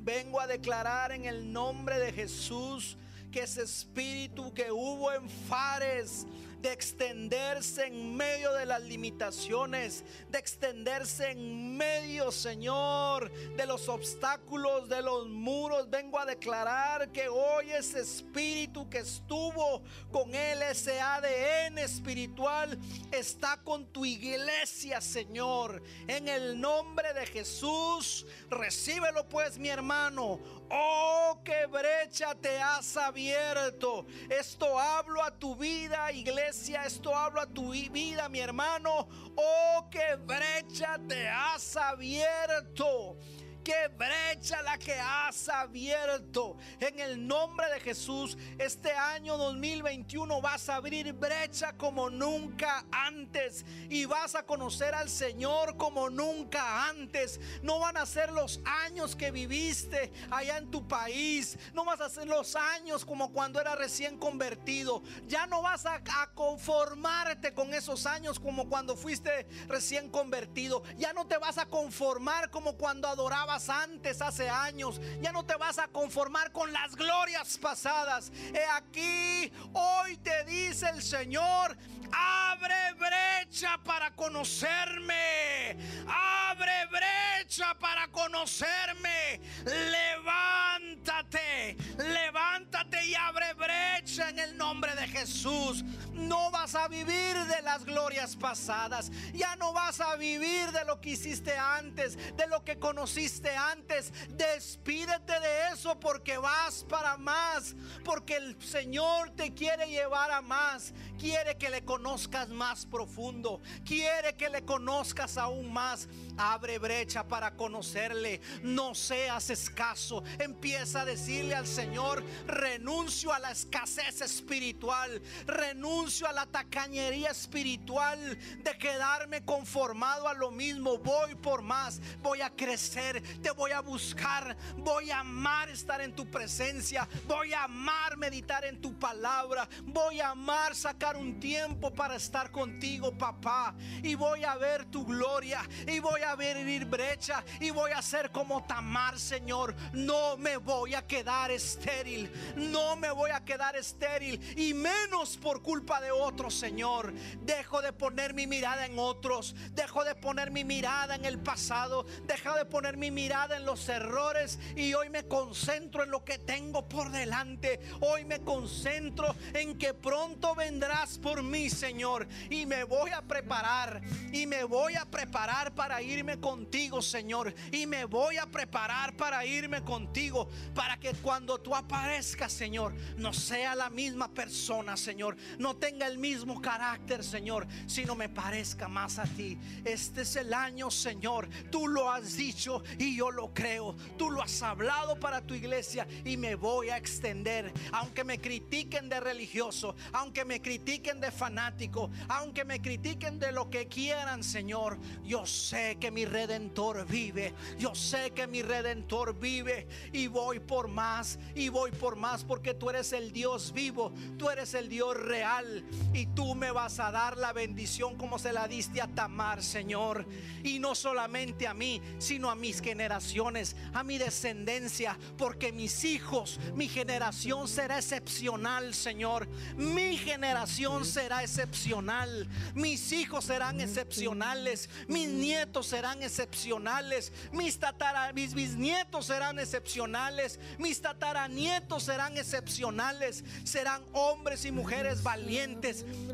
Vengo a declarar en el nombre de Jesús que ese espíritu que hubo en Fares de extenderse en medio de las limitaciones, de extenderse en medio, Señor, de los obstáculos, de los muros. Vengo a declarar que hoy ese espíritu que estuvo con él, ese ADN espiritual, está con tu iglesia, Señor. En el nombre de Jesús, recíbelo pues, mi hermano. Oh, qué brecha te has abierto. Esto hablo a tu vida, iglesia. Esto hablo a tu vida, mi hermano. Oh, qué brecha te has abierto qué brecha la que has abierto. En el nombre de Jesús, este año 2021 vas a abrir brecha como nunca antes y vas a conocer al Señor como nunca antes. No van a ser los años que viviste allá en tu país, no vas a ser los años como cuando era recién convertido. Ya no vas a, conformarte con esos años como cuando fuiste recién convertido. Ya no te vas a conformar como cuando adorabas antes, hace años. Ya no te vas a conformar con las glorias pasadas. He aquí, hoy te dice el Señor, abre brecha para conocerme. Abre brecha para conocerme. Levántate, levántate y abre brecha en el nombre de Jesús. No vas a vivir de las glorias pasadas. Ya no vas a vivir de lo que hiciste antes, de lo que conociste antes. Despídete de eso porque vas para más. Porque el Señor te quiere llevar a más. Quiere que le conozcas más profundo. Quiere que le conozcas aún más. Abre brecha para conocerle. No seas escaso. Empieza a decirle al Señor, renuncio a la escasez espiritual. Renuncio a la tacañería espiritual de quedarme conformado a lo mismo. Voy por más. Voy a crecer. Te voy a buscar. Voy a amar estar en tu presencia. Voy a amar meditar en tu palabra. Voy a amar sacar un tiempo para estar contigo, papá. Y voy a ver tu gloria. Y voy a ver ir brecha. Y voy a ser como Tamar, Señor. No me voy a quedar estéril. No me voy a quedar estéril. Y menos por culpa de otros, Señor. Dejo de poner mi mirada en otros. Dejo de poner mi mirada en el pasado. Dejo de poner mi mirada en los errores. Y hoy me concentro en lo que tengo por delante. Hoy me concentro en que pronto vendrás por mí, Señor. Y me voy a preparar. Y me voy a preparar para irme contigo, Señor. Y me voy a preparar para irme contigo. Para que cuando tú aparezcas, Señor, no sea la misma persona, Señor. No tenga el mismo carácter, Señor, sino me parezca más a ti. Este es el año, Señor. Tú lo has dicho y yo lo creo. Tú lo has hablado para tu iglesia y me voy a extender. Aunque me critiquen de religioso, aunque me critiquen de fanático, aunque me critiquen de lo que quieran, Señor, yo sé que mi redentor vive. Yo sé que mi redentor vive y voy por más y voy por más porque tú eres el Dios vivo, tú eres el Dios real y tú me vas a dar la bendición como se la diste a Tamar, Señor. Y no solamente a mí, sino a mis generaciones, a mi descendencia, porque mis hijos, mi generación será excepcional, Señor. Mi generación será excepcional. Mis hijos serán excepcionales. Mis nietos serán excepcionales. Mis tatara, bisnietos serán excepcionales. Mis tataranietos serán excepcionales. Serán hombres y mujeres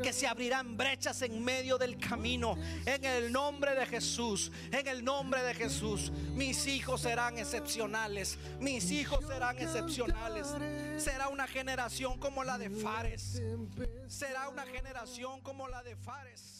que se abrirán brechas en medio del camino. En el nombre de Jesús, en el nombre de Jesús, mis hijos serán excepcionales. Mis hijos serán excepcionales. Será una generación como la de Fares. Será una generación como la de Fares.